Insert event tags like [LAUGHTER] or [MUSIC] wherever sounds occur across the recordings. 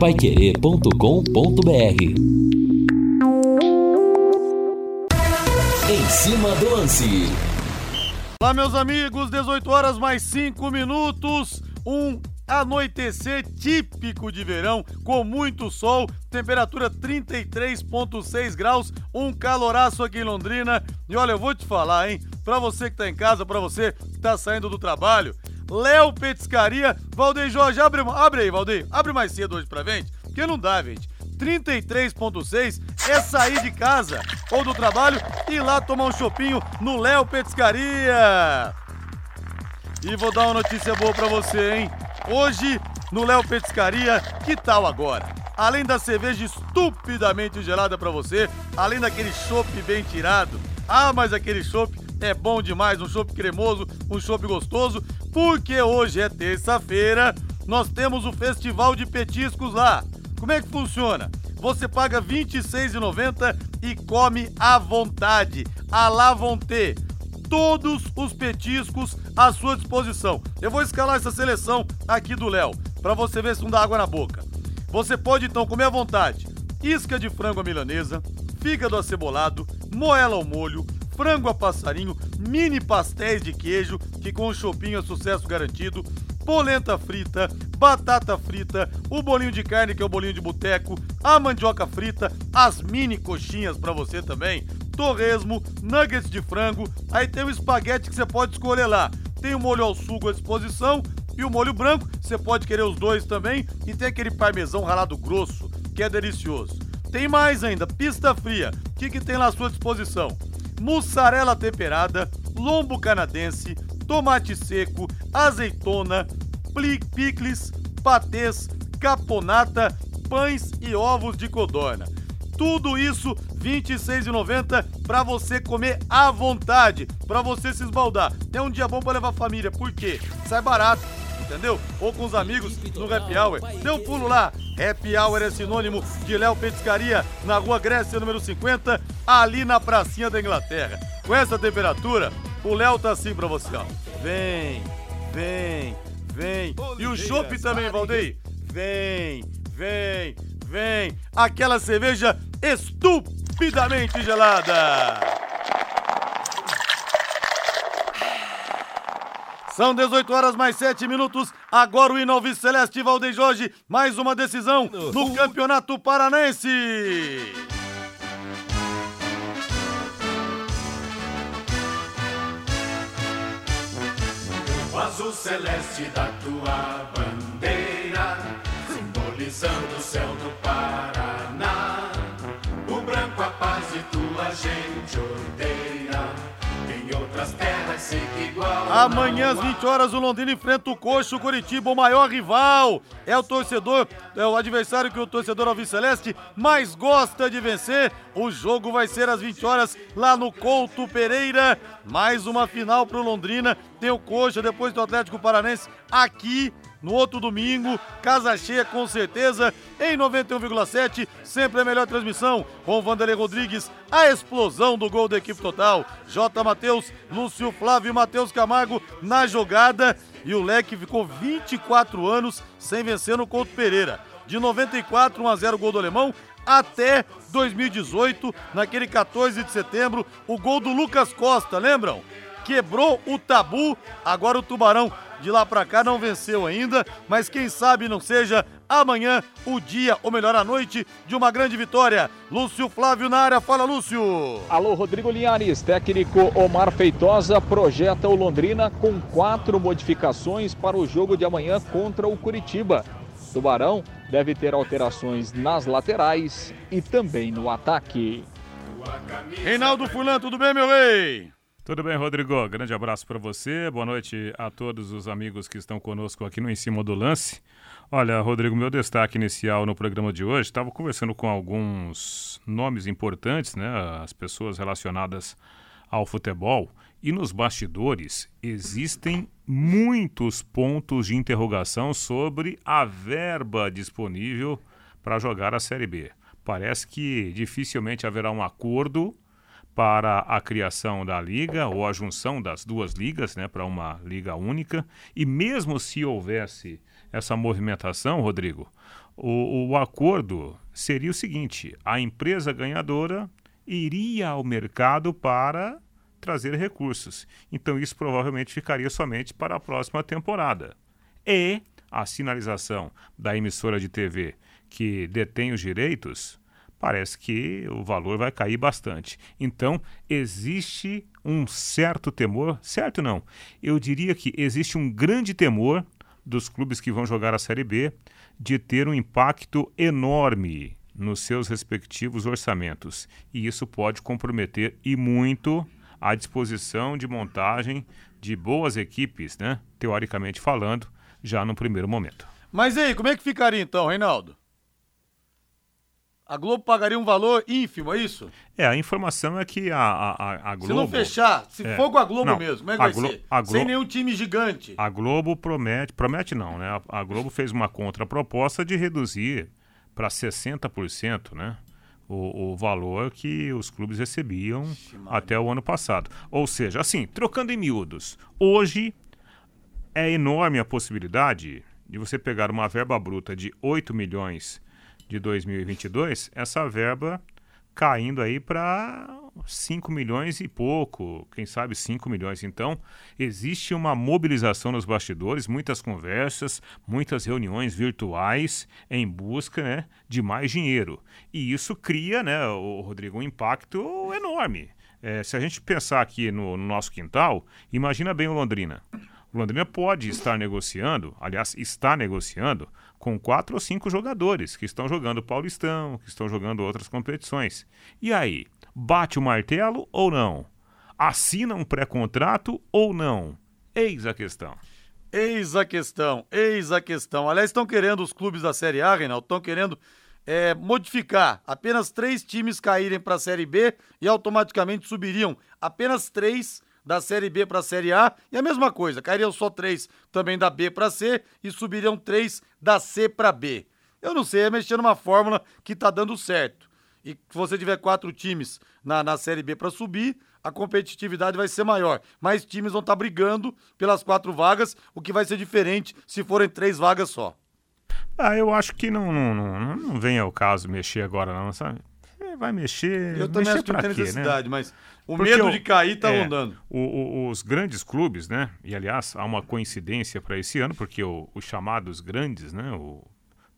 paiquerê.com.br Em cima do lance. Olá, meus amigos, 18 horas mais 5 minutos. Um anoitecer típico de verão, com muito sol, temperatura 33,6 graus, um caloraço aqui em Londrina. E olha, eu vou te falar, hein? Pra você que tá em casa, pra você que tá saindo do trabalho, Léo Petiscaria, Valdeir Jorge, abre, abre aí, Valdeir, abre mais cedo hoje pra gente, porque não dá, gente. 33.6 é sair de casa ou do trabalho e ir lá tomar um chopinho no Léo Petiscaria. E vou dar uma notícia boa pra você, hein? Hoje, no Léo Petiscaria, que tal agora? Além da cerveja estupidamente gelada pra você, além daquele chopp bem tirado, ah, mas aquele chopp é bom demais, um chopp cremoso, um chopp gostoso, porque hoje é terça-feira, nós temos o Festival de Petiscos lá. Como é que funciona? Você paga R$ 26,90 e come à vontade, à la vontade. Todos os petiscos à sua disposição. Eu vou escalar essa seleção aqui do Léo, para você ver se não dá água na boca. Você pode então comer à vontade isca de frango à milanesa, fígado acebolado, moela ao molho, frango a passarinho, mini pastéis de queijo, que com o chopinho é sucesso garantido, polenta frita, batata frita, o bolinho de carne que é o bolinho de boteco, a mandioca frita, as mini coxinhas para você também, torresmo, nuggets de frango, aí tem o espaguete que você pode escolher lá. Tem o molho ao sugo à disposição e o molho branco, você pode querer os dois também, e tem aquele parmesão ralado grosso, que é delicioso. Tem mais ainda, pista fria. O que, que tem lá à sua disposição? Mussarela temperada, lombo canadense, tomate seco, azeitona, picles, patês, caponata, pães e ovos de codorna. Tudo isso R$ 26,90 para você comer à vontade, para você se esbaldar. É um dia bom para levar a família, por quê? Sai barato, entendeu? Ou com os amigos no Happy Hour. Dê um pulo lá. Happy Hour é sinônimo de Léo Petiscaria, na rua Grécia, número 50, ali na pracinha da Inglaterra. Com essa temperatura, o Léo tá assim pra você, ó. Vem, vem, vem. E o chopp também, Valdeir. Vem, vem, vem. Aquela cerveja estupidamente gelada. São 18 horas mais 7 minutos. Agora o Inovi Celeste Valdeir Jorge. Mais uma decisão no Campeonato Paranense. O azul celeste da tua bandeira, simbolizando o céu do Paraná. O branco a paz e tua gente odeia. Amanhã às 20 horas o Londrina enfrenta o Coxo Curitiba, o maior rival. É o torcedor, é o adversário que o torcedor Alves Celeste mais gosta de vencer. O jogo vai ser às 20 horas lá no Couto Pereira. Mais uma final pro Londrina. Tem o Coxa, depois do Atlético Paranense aqui no outro domingo, casa cheia com certeza, em 91,7, sempre a melhor transmissão, com Vanderlei Rodrigues, a explosão do gol da equipe total, J. Matheus, Lúcio Flávio e Matheus Camargo na jogada, e o Leque ficou 24 anos sem vencer no Couto Pereira. De 94, 1 a 0 gol do alemão, até 2018, naquele 14 de setembro, o gol do Lucas Costa, lembram? Quebrou o tabu, agora o Tubarão de lá pra cá não venceu ainda, mas quem sabe não seja amanhã o dia, ou melhor, a noite de uma grande vitória. Lúcio Flávio na área, fala Lúcio. Alô, Rodrigo Linhares, técnico Omar Feitosa projeta o Londrina com quatro modificações para o jogo de amanhã contra o Curitiba. Tubarão deve ter alterações nas laterais e também no ataque. Reinaldo Fulan, tudo bem, meu rei? Tudo bem, Rodrigo? Grande abraço para você. Boa noite a todos os amigos que estão conosco aqui no Em Cima do Lance. Olha, Rodrigo, meu destaque inicial no programa de hoje, estava conversando com alguns nomes importantes, né? As pessoas relacionadas ao futebol. E nos bastidores existem muitos pontos de interrogação sobre a verba disponível para jogar a Série B. Parece que dificilmente haverá um acordo para a criação da liga ou a junção das duas ligas né, para uma liga única. E mesmo se houvesse essa movimentação, Rodrigo, o, o acordo seria o seguinte: a empresa ganhadora iria ao mercado para trazer recursos. Então isso provavelmente ficaria somente para a próxima temporada. E a sinalização da emissora de TV que detém os direitos, parece que o valor vai cair bastante. Então, existe um certo temor, certo não, eu diria que existe um grande temor dos clubes que vão jogar a Série B de ter um impacto enorme nos seus respectivos orçamentos. E isso pode comprometer e muito a disposição de montagem de boas equipes, né? teoricamente falando, já no primeiro momento. Mas aí, como é que ficaria então, Reinaldo? A Globo pagaria um valor ínfimo, é isso? É, a informação é que a, a, a Globo. Se não fechar, se é, for com a Globo não, mesmo, como é que vai Glo ser? Sem nenhum time gigante. A Globo promete, promete não, né? A, a Globo fez uma contraproposta de reduzir para 60%, né? O, o, valor que os clubes recebiam Ixi, até o ano passado. Ou seja, assim, trocando em miúdos, hoje é enorme a possibilidade de você pegar uma verba bruta de 8 milhões de 2022, essa verba caindo aí para 5 milhões e pouco, quem sabe 5 milhões. Então, existe uma mobilização nos bastidores, muitas conversas, muitas reuniões virtuais em busca né, de mais dinheiro. E isso cria, né, Rodrigo, um impacto enorme. É, se a gente pensar aqui no, no nosso quintal, imagina bem o Londrina. O Londrina pode estar negociando, aliás, está negociando com quatro ou cinco jogadores que estão jogando Paulistão, que estão jogando outras competições. E aí, bate o martelo ou não? Assina um pré-contrato ou não? Eis a questão. Eis a questão, eis a questão. Aliás, estão querendo os clubes da Série A, Reinaldo, estão querendo é, modificar apenas três times caírem para a Série B e automaticamente subiriam apenas três da Série B para a Série A e a mesma coisa, cairiam só três também da B para C e subiriam três da C para B. Eu não sei, é mexer numa fórmula que tá dando certo. E se você tiver quatro times na, na Série B para subir, a competitividade vai ser maior. Mais times vão estar tá brigando pelas quatro vagas, o que vai ser diferente se forem três vagas só. Ah, eu acho que não, não, não, não vem ao caso mexer agora, não, sabe? Vai mexer. Eu também mexer acho que não tem quê, necessidade, né? mas o Porque medo de cair tá é, rondando. O, o, os grandes clubes, né? E aliás, há uma coincidência para esse ano, porque o, os chamados grandes, né? O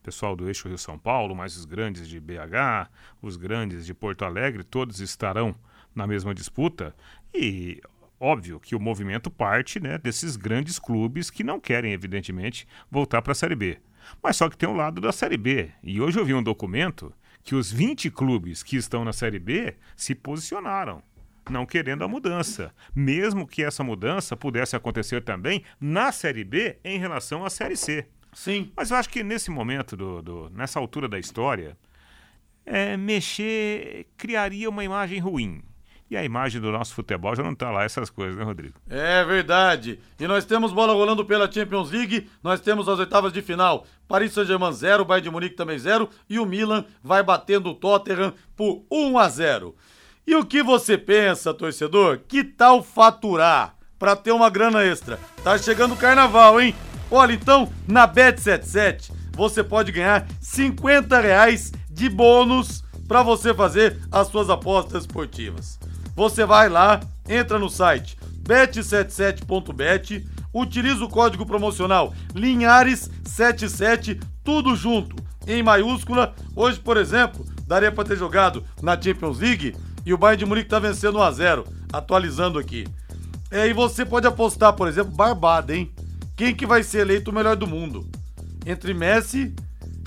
pessoal do eixo Rio-São Paulo, mais os grandes de BH, os grandes de Porto Alegre, todos estarão na mesma disputa. E óbvio que o movimento parte né, desses grandes clubes que não querem, evidentemente, voltar para a Série B. Mas só que tem o um lado da Série B. E hoje eu vi um documento que os 20 clubes que estão na Série B se posicionaram não querendo a mudança, mesmo que essa mudança pudesse acontecer também na Série B em relação à Série C. Sim. Mas eu acho que nesse momento, do, do nessa altura da história, é, mexer criaria uma imagem ruim. E a imagem do nosso futebol já não está lá, essas coisas, né, Rodrigo? É verdade. E nós temos bola rolando pela Champions League, nós temos as oitavas de final. Paris Saint-Germain 0, Bayern de Munique também 0 e o Milan vai batendo o Tottenham por 1 a 0. E o que você pensa, torcedor? Que tal faturar para ter uma grana extra? Tá chegando o carnaval, hein? Olha, então, na Bet77 você pode ganhar 50 reais de bônus para você fazer as suas apostas esportivas. Você vai lá, entra no site bet77.bet, utiliza o código promocional Linhares77, tudo junto, em maiúscula. Hoje, por exemplo, daria para ter jogado na Champions League e o Bayern de Munique tá vencendo 1 a 0 atualizando aqui. É, e você pode apostar, por exemplo, barbada, hein? Quem que vai ser eleito o melhor do mundo? Entre Messi,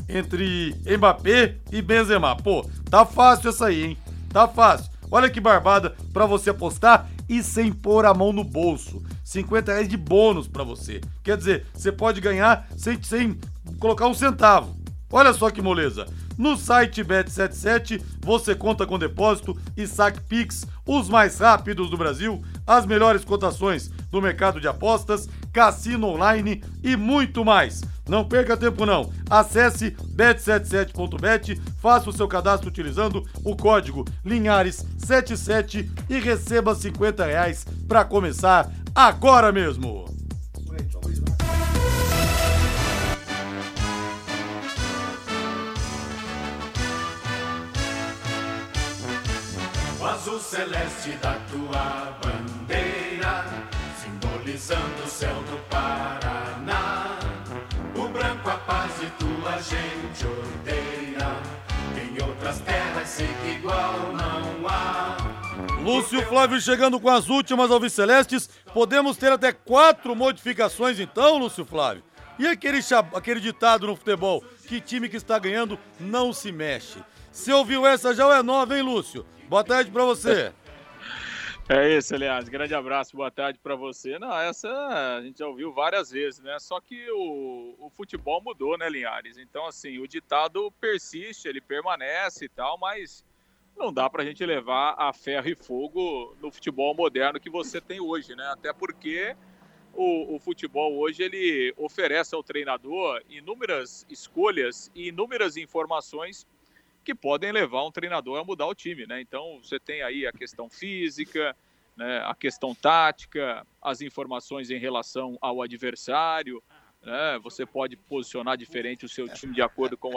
entre Mbappé e Benzema. Pô, tá fácil essa aí, hein? Tá fácil. Olha que barbada para você apostar e sem pôr a mão no bolso. 50 reais de bônus para você. Quer dizer, você pode ganhar sem, sem colocar um centavo. Olha só que moleza. No site Bet77 você conta com depósito e saque Pix, os mais rápidos do Brasil, as melhores cotações do mercado de apostas, cassino online e muito mais. Não perca tempo não. Acesse bet77.bet, faça o seu cadastro utilizando o código Linhares77 e receba 50 reais para começar agora mesmo. O azul celeste da tua bandeira simbolizando o céu do Paraná. O branco a paz tua gente odeia. Em outras terras sei que igual não há. Lúcio Flávio chegando com as últimas alvicelestes. Podemos ter até quatro modificações então, Lúcio Flávio. E aquele, aquele ditado no futebol, que time que está ganhando não se mexe. Você ouviu essa já é nova, hein, Lúcio? Boa tarde para você. É isso, aliás. Grande abraço, boa tarde para você. Não, essa a gente já ouviu várias vezes, né? Só que o, o futebol mudou, né, Linhares? Então, assim, o ditado persiste, ele permanece e tal, mas não dá para a gente levar a ferro e fogo no futebol moderno que você tem hoje, né? Até porque o, o, futebol hoje ele oferece ao treinador inúmeras escolhas e inúmeras informações que podem levar um treinador a mudar o time, né? Então você tem aí a questão física, né, a questão tática, as informações em relação ao adversário, né? Você pode posicionar diferente o seu time de acordo com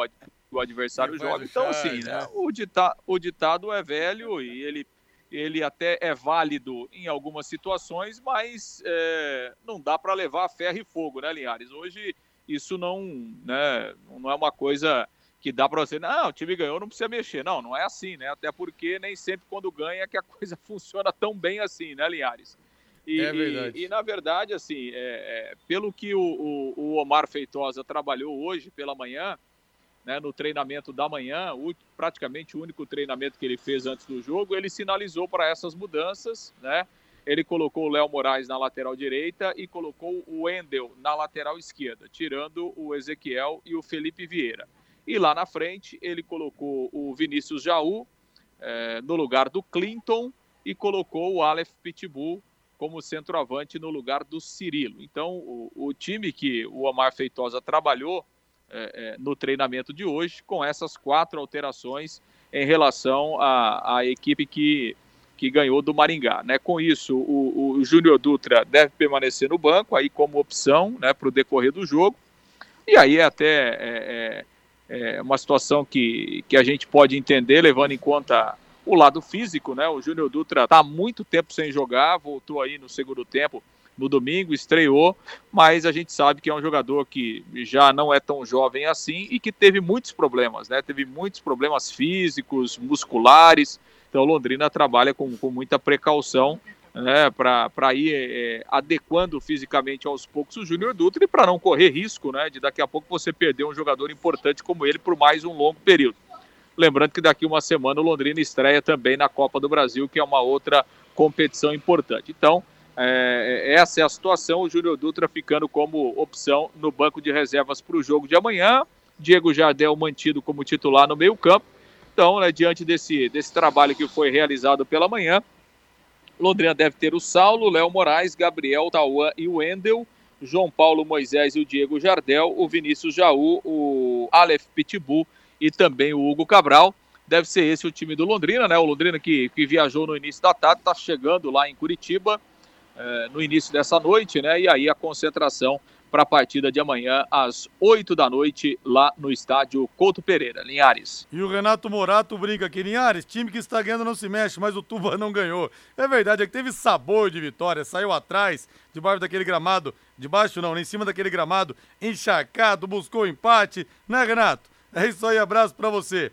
o, adversário joga. Então assim, né? O, dita, o ditado é velho e ele ele até é válido em algumas situações, mas é, não dá para levar ferro e fogo, né, Linhares? Hoje isso não, né, não é uma coisa que dá para você, não, o time ganhou, não precisa mexer. Não, não é assim, né? Até porque nem sempre quando ganha que a [LAUGHS] coisa funciona tão bem assim, né, Linhares? E, é verdade. E, e na verdade, assim, é, é, pelo que o, o, o, Omar Feitosa trabalhou hoje pela manhã, né, no treinamento da manhã, o, praticamente o único treinamento que ele fez antes do jogo, ele sinalizou para essas mudanças, né? Ele colocou o Léo Moraes na lateral direita e colocou o Wendel na lateral esquerda, tirando o Ezequiel e o Felipe Vieira. E lá na frente ele colocou o Vinícius Jaú é, no lugar do Clinton e colocou o Aleph Pitbull como centroavante no lugar do Cirilo. Então, o, o time que o Omar Feitosa trabalhou é, é, no treinamento de hoje, com essas quatro alterações em relação à, à equipe que, que ganhou do Maringá. Né? Com isso, o, o Júnior Dutra deve permanecer no banco aí como opção né, para o decorrer do jogo. E aí é até é, é, uma situação que, que a gente pode entender, levando em conta o lado físico, né? O Júnior Dutra está muito tempo sem jogar, voltou aí no segundo tempo no domingo, estreou, mas a gente sabe que é um jogador que já não é tão jovem assim e que teve muitos problemas, né? Teve muitos problemas físicos, musculares. Então, Londrina trabalha com, com muita precaução né, para ir é, adequando fisicamente aos poucos o Júnior Dutra e para não correr risco né, de daqui a pouco você perder um jogador importante como ele por mais um longo período. Lembrando que daqui uma semana o Londrina estreia também na Copa do Brasil, que é uma outra competição importante. Então, é, essa é a situação, o Júnior Dutra ficando como opção no banco de reservas para o jogo de amanhã. Diego Jardel mantido como titular no meio campo. Então, né, diante desse, desse trabalho que foi realizado pela manhã, Londrina deve ter o Saulo, Léo Moraes, Gabriel, Tauan e o Wendel, João Paulo Moisés e o Diego Jardel, o Vinícius Jaú, o Aleph Pitbull e também o Hugo Cabral. Deve ser esse o time do Londrina, né? O Londrina que, que viajou no início da tarde, está chegando lá em Curitiba é, no início dessa noite, né? E aí a concentração para a partida de amanhã às 8 da noite lá no estádio Couto Pereira, Linhares. E o Renato Morato brinca aqui, Linhares, time que está ganhando não se mexe, mas o Tuba não ganhou. É verdade, é que teve sabor de vitória, saiu atrás, debaixo daquele gramado, debaixo não, em cima daquele gramado, encharcado, buscou empate, né, Renato? É isso aí, abraço para você.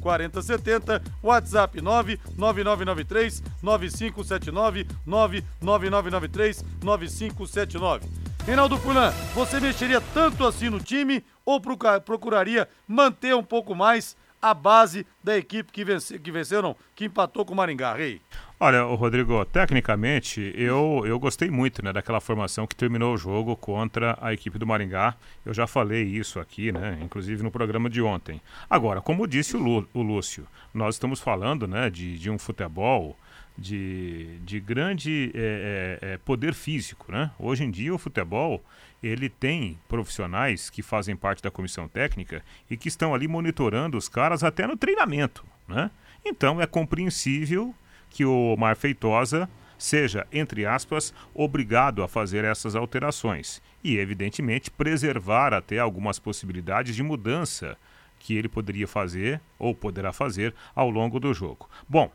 4070, WhatsApp 99993 9579, 99993 9579. Reinaldo Fulan, você mexeria tanto assim no time ou procuraria manter um pouco mais a base da equipe que, vence, que venceu, não, que empatou com o Maringá, Rei? Olha, Rodrigo, tecnicamente eu, eu gostei muito né, daquela formação que terminou o jogo contra a equipe do Maringá. Eu já falei isso aqui, né, inclusive no programa de ontem. Agora, como disse o, Lu, o Lúcio, nós estamos falando né, de, de um futebol de, de grande é, é, poder físico. Né? Hoje em dia o futebol ele tem profissionais que fazem parte da comissão técnica e que estão ali monitorando os caras até no treinamento. Né? Então é compreensível que o Mar Feitosa seja, entre aspas, obrigado a fazer essas alterações e, evidentemente, preservar até algumas possibilidades de mudança que ele poderia fazer ou poderá fazer ao longo do jogo. Bom,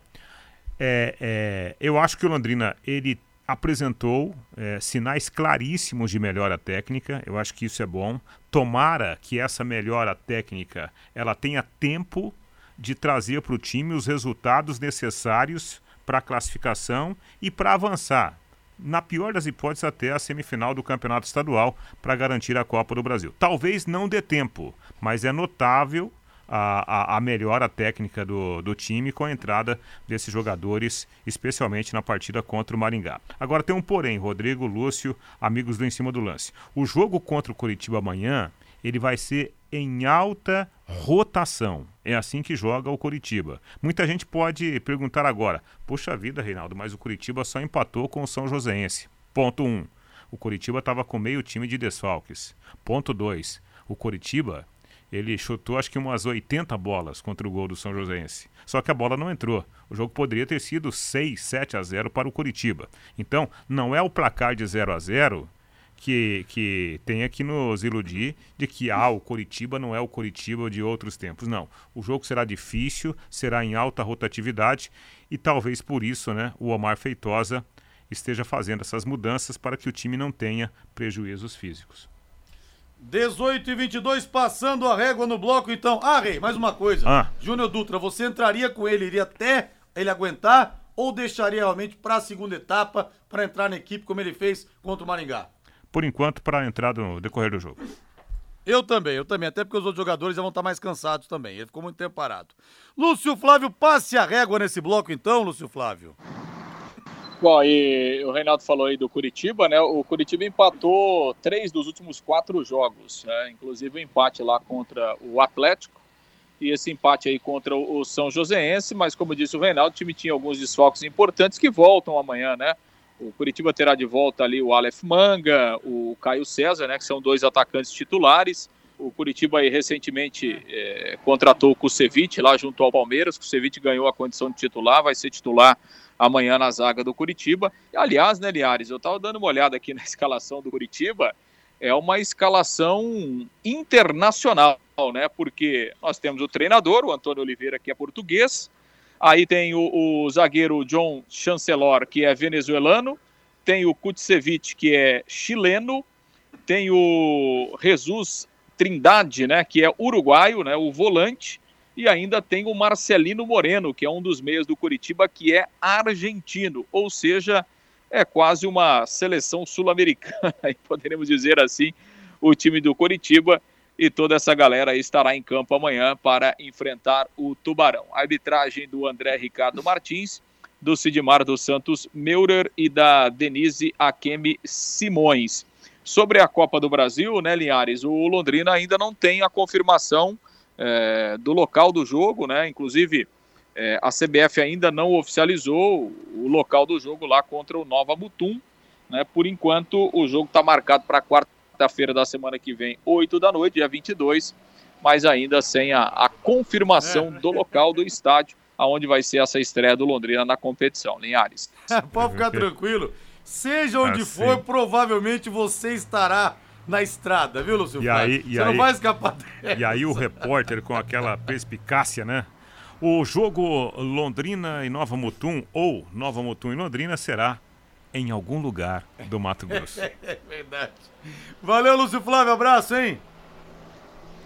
é, é, eu acho que o Londrina ele apresentou é, sinais claríssimos de melhora técnica. Eu acho que isso é bom. Tomara que essa melhora técnica ela tenha tempo de trazer para o time os resultados necessários para a classificação e para avançar, na pior das hipóteses, até a semifinal do Campeonato Estadual para garantir a Copa do Brasil. Talvez não dê tempo, mas é notável a, a, a melhora técnica do, do time com a entrada desses jogadores, especialmente na partida contra o Maringá. Agora tem um porém, Rodrigo, Lúcio, amigos do Em Cima do Lance. O jogo contra o Curitiba amanhã, ele vai ser em alta rotação. É assim que joga o Curitiba. Muita gente pode perguntar agora: Poxa vida, Reinaldo, mas o Curitiba só empatou com o São Joséense. Ponto 1. Um, o Curitiba estava com meio time de desfalques. Ponto 2. O Curitiba ele chutou acho que umas 80 bolas contra o gol do São Joséense. Só que a bola não entrou. O jogo poderia ter sido 6, 7 a 0 para o Curitiba. Então, não é o placar de 0 a 0 que, que tenha que nos iludir de que ah, o Coritiba não é o Coritiba de outros tempos. Não. O jogo será difícil, será em alta rotatividade e talvez por isso né, o Omar Feitosa esteja fazendo essas mudanças para que o time não tenha prejuízos físicos. 18 e 22 passando a régua no bloco, então. Ah, Rei, mais uma coisa. Ah. Júnior Dutra, você entraria com ele, iria até ele aguentar ou deixaria realmente para a segunda etapa para entrar na equipe como ele fez contra o Maringá? por enquanto, para a entrada no decorrer do jogo. Eu também, eu também, até porque os outros jogadores já vão estar mais cansados também. Ele ficou muito tempo parado. Lúcio Flávio, passe a régua nesse bloco então, Lúcio Flávio. Bom, e o Reinaldo falou aí do Curitiba, né? O Curitiba empatou três dos últimos quatro jogos, né? inclusive o um empate lá contra o Atlético e esse empate aí contra o São Joséense, mas como disse o Reinaldo, o time tinha alguns desfalques importantes que voltam amanhã, né? O Curitiba terá de volta ali o Aleph Manga, o Caio César, né, que são dois atacantes titulares. O Curitiba aí recentemente é, contratou o Kusevich lá junto ao Palmeiras. O Kusevich ganhou a condição de titular, vai ser titular amanhã na zaga do Curitiba. Aliás, né, Liares, eu estava dando uma olhada aqui [LAUGHS] na escalação do Curitiba. É uma escalação internacional, né? Porque nós temos o treinador, o Antônio Oliveira, que é português. Aí tem o, o zagueiro John Chancelor, que é venezuelano. Tem o Kutsevich, que é chileno. Tem o Jesus Trindade, né, que é uruguaio, né, o volante. E ainda tem o Marcelino Moreno, que é um dos meios do Curitiba, que é argentino. Ou seja, é quase uma seleção sul-americana, [LAUGHS] poderíamos dizer assim, o time do Curitiba e toda essa galera estará em campo amanhã para enfrentar o Tubarão. A arbitragem do André Ricardo Martins, do Sidmar dos Santos Meurer e da Denise Akemi Simões. Sobre a Copa do Brasil, né, Linhares, o Londrina ainda não tem a confirmação é, do local do jogo, né? Inclusive, é, a CBF ainda não oficializou o local do jogo lá contra o Nova Mutum. Né? Por enquanto, o jogo está marcado para quarta quarta-feira da semana que vem, 8 da noite, dia 22, mas ainda sem a, a confirmação é. do local do estádio, aonde vai ser essa estreia do Londrina na competição. Linhares. [LAUGHS] Pode ficar tranquilo. Seja onde assim. for, provavelmente você estará na estrada, viu, Lúcio? E aí, e você aí, não vai escapar dessa. E aí o repórter com aquela perspicácia, né? O jogo Londrina e Nova Mutum, ou Nova Mutum e Londrina, será em algum lugar do Mato Grosso. [LAUGHS] é verdade. Valeu, Lúcio Flávio, abraço, hein?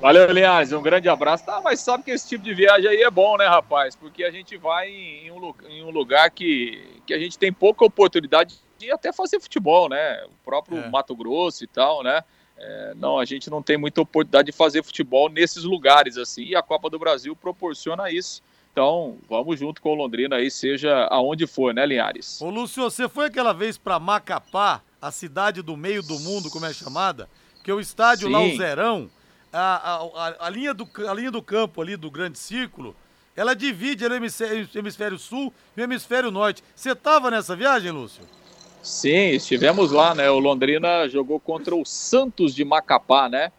Valeu, aliás, um grande abraço. Tá, mas sabe que esse tipo de viagem aí é bom, né, rapaz? Porque a gente vai em um, em um lugar que, que a gente tem pouca oportunidade de até fazer futebol, né? O próprio é. Mato Grosso e tal, né? é, não, a gente não tem muita oportunidade de fazer futebol nesses lugares assim, e a Copa do Brasil proporciona isso. Então, vamos junto com o Londrina aí, seja aonde for, né, Linhares? Ô, Lúcio, você foi aquela vez para Macapá, a cidade do meio do mundo, como é chamada? Que o estádio Sim. lá, o Zerão, a, a, a, a linha do, a linha do campo ali do grande círculo, ela divide o hemisfério, hemisfério sul e o hemisfério norte. Você tava nessa viagem, Lúcio? Sim, estivemos lá, né? O Londrina jogou contra o Santos de Macapá, né?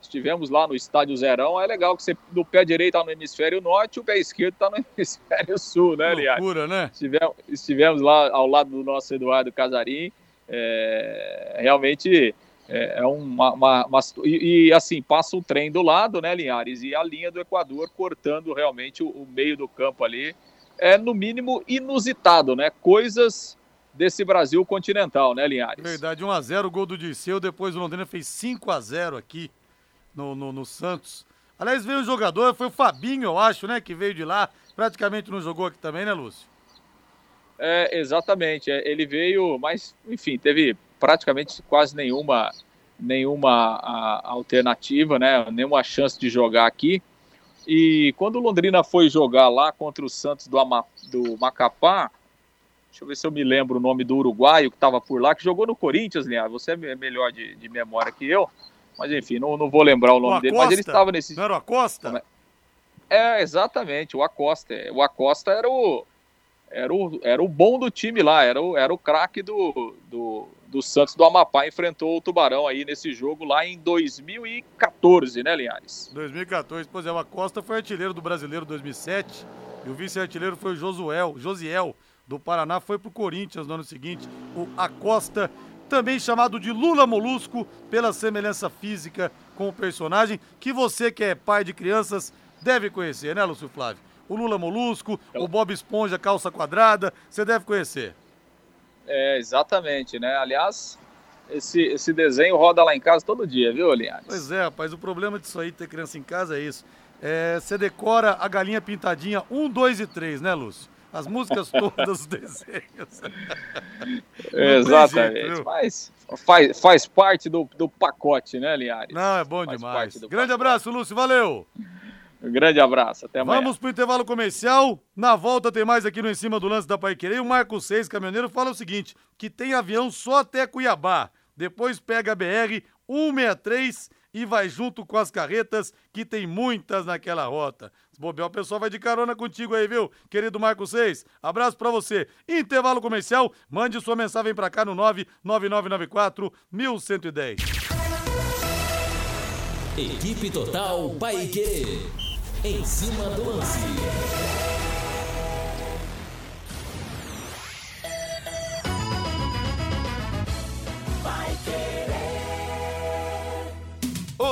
Estivemos lá no estádio Zerão. É legal que você do pé direito tá no hemisfério norte e o pé esquerdo tá no [LAUGHS] hemisfério sul, né, Liares? Loucura, né? Estivemos, estivemos lá ao lado do nosso Eduardo Casarim. É, realmente é, é uma, uma, uma e, e, assim passa o trem do lado, né, Linhares? E a linha do Equador cortando realmente o, o meio do campo ali é no mínimo inusitado, né? Coisas desse Brasil continental, né, Linhares? Verdade, 1x0 o gol do Dirceu, depois o Londrina fez 5x0 aqui no, no, no, Santos. Aliás, veio um jogador, foi o Fabinho, eu acho, né, que veio de lá, praticamente não jogou aqui também, né, Lúcio? É, exatamente, ele veio, mas, enfim, teve praticamente quase nenhuma nenhuma a, alternativa, né, nenhuma chance de jogar aqui. E quando o Londrina foi jogar lá contra o Santos do, Ama, do Macapá, Deixa eu ver se eu me lembro o nome do uruguaio que estava por lá, que jogou no Corinthians, Linhares. Você é melhor de, de, memória que eu. Mas enfim, não, não vou lembrar o nome o dele. Mas ele estava nesse. Não era o Acosta? É, exatamente, o Acosta. O Acosta era o. Era o, era o bom do time lá, era o, era o craque do, do, do Santos do Amapá. Enfrentou o Tubarão aí nesse jogo lá em 2014, né, Linhares? 2014, pois é, o Acosta foi artilheiro do brasileiro 2007 e o vice-artilheiro foi o Josuel, Josiel do Paraná foi para o Corinthians no ano seguinte. O Acosta, também chamado de Lula Molusco, pela semelhança física com o personagem, que você que é pai de crianças deve conhecer, né, Lúcio Flávio? O Lula Molusco, o Bob Esponja calça quadrada, você deve conhecer. É, exatamente, né? Aliás, esse, esse desenho roda lá em casa todo dia, viu, Linhares? Pois é, rapaz, o problema disso aí, ter criança em casa, é isso. É, você decora a galinha pintadinha 1, 2 e 3, né, Lúcio? As músicas todas, os desenhos. Exatamente. Jeito, Mas faz, faz parte do, do pacote, né, Linhares? Não, é bom faz demais. Grande pacote. abraço, Lúcio, valeu. Um grande abraço, até amanhã. Vamos pro intervalo comercial. Na volta tem mais aqui no Em Cima do Lance da Pai Querer. O Marco 6, caminhoneiro, fala o seguinte: que tem avião só até Cuiabá. Depois pega a BR 163 e vai junto com as carretas, que tem muitas naquela rota. Se o pessoal vai de carona contigo aí, viu? Querido Marco 6, abraço para você. Intervalo comercial, mande sua mensagem para cá no 99994 1110. Equipe Total Paique. Em cima do lance.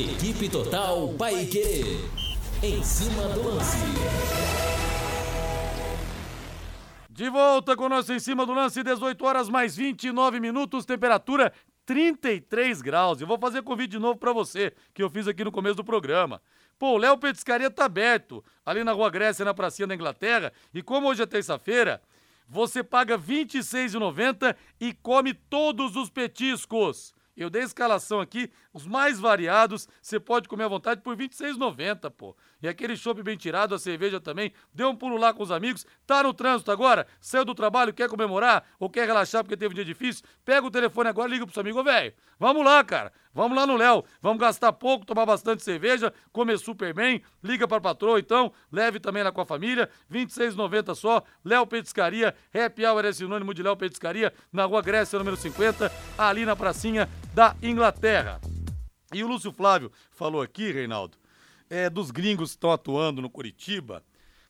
Equipe Total Paique. Em cima do lance. De volta com nós em cima do lance, 18 horas mais 29 minutos, temperatura 33 graus. E vou fazer convite de novo para você, que eu fiz aqui no começo do programa. Pô, o Léo Petiscaria tá aberto, ali na Rua Grécia, na pracinha da Inglaterra. E como hoje é terça-feira, você paga R$ 26,90 e come todos os petiscos. Eu dei a escalação aqui, os mais variados, você pode comer à vontade por R$ 26,90, pô. E aquele chopp bem tirado, a cerveja também, deu um pulo lá com os amigos, tá no trânsito agora, saiu do trabalho, quer comemorar? Ou quer relaxar porque teve um dia difícil, pega o telefone agora, liga pro seu amigo, velho, vamos lá, cara, vamos lá no Léo, vamos gastar pouco, tomar bastante cerveja, comer super bem, liga pra patroa então, leve também lá com a família, R$ 26,90 só, Léo Petiscaria, Happy Hour é sinônimo de Léo Petiscaria, na Rua Grécia, número 50, ali na pracinha da Inglaterra. E o Lúcio Flávio falou aqui, Reinaldo, é, dos gringos que estão atuando no Curitiba.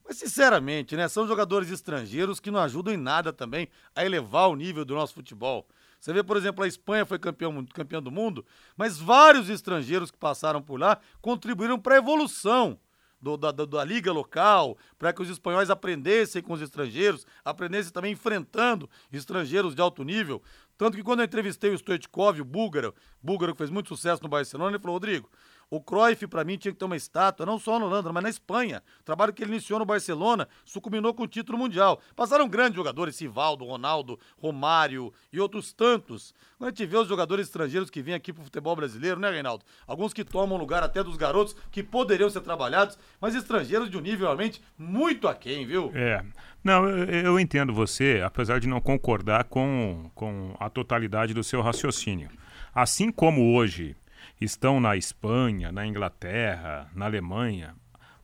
Mas, sinceramente, né? São jogadores estrangeiros que não ajudam em nada também a elevar o nível do nosso futebol. Você vê, por exemplo, a Espanha foi campeão, campeão do mundo, mas vários estrangeiros que passaram por lá contribuíram para a evolução do, da, da, liga local, para que os espanhóis aprendessem com os estrangeiros, aprendessem também enfrentando estrangeiros de alto nível. Tanto que quando eu entrevistei o Stoichkov, o búlgaro, búlgaro que fez muito sucesso no Barcelona, ele falou, Rodrigo, o Cruyff, para mim, tinha que ter uma estátua, não só na Holanda, mas na Espanha. O trabalho que ele iniciou no Barcelona sucumbinou com o título mundial. Passaram grandes jogadores, Sivaldo, Ronaldo, Romário e outros tantos. Quando a gente vê os jogadores estrangeiros que vêm aqui pro futebol brasileiro, né, Reinaldo? Alguns que tomam lugar até dos garotos que poderiam ser trabalhados, mas estrangeiros de um nível realmente muito aquém, viu? É. Não, eu, eu entendo você, apesar de não concordar com, com a totalidade do seu raciocínio. Assim como hoje estão na Espanha, na Inglaterra, na Alemanha,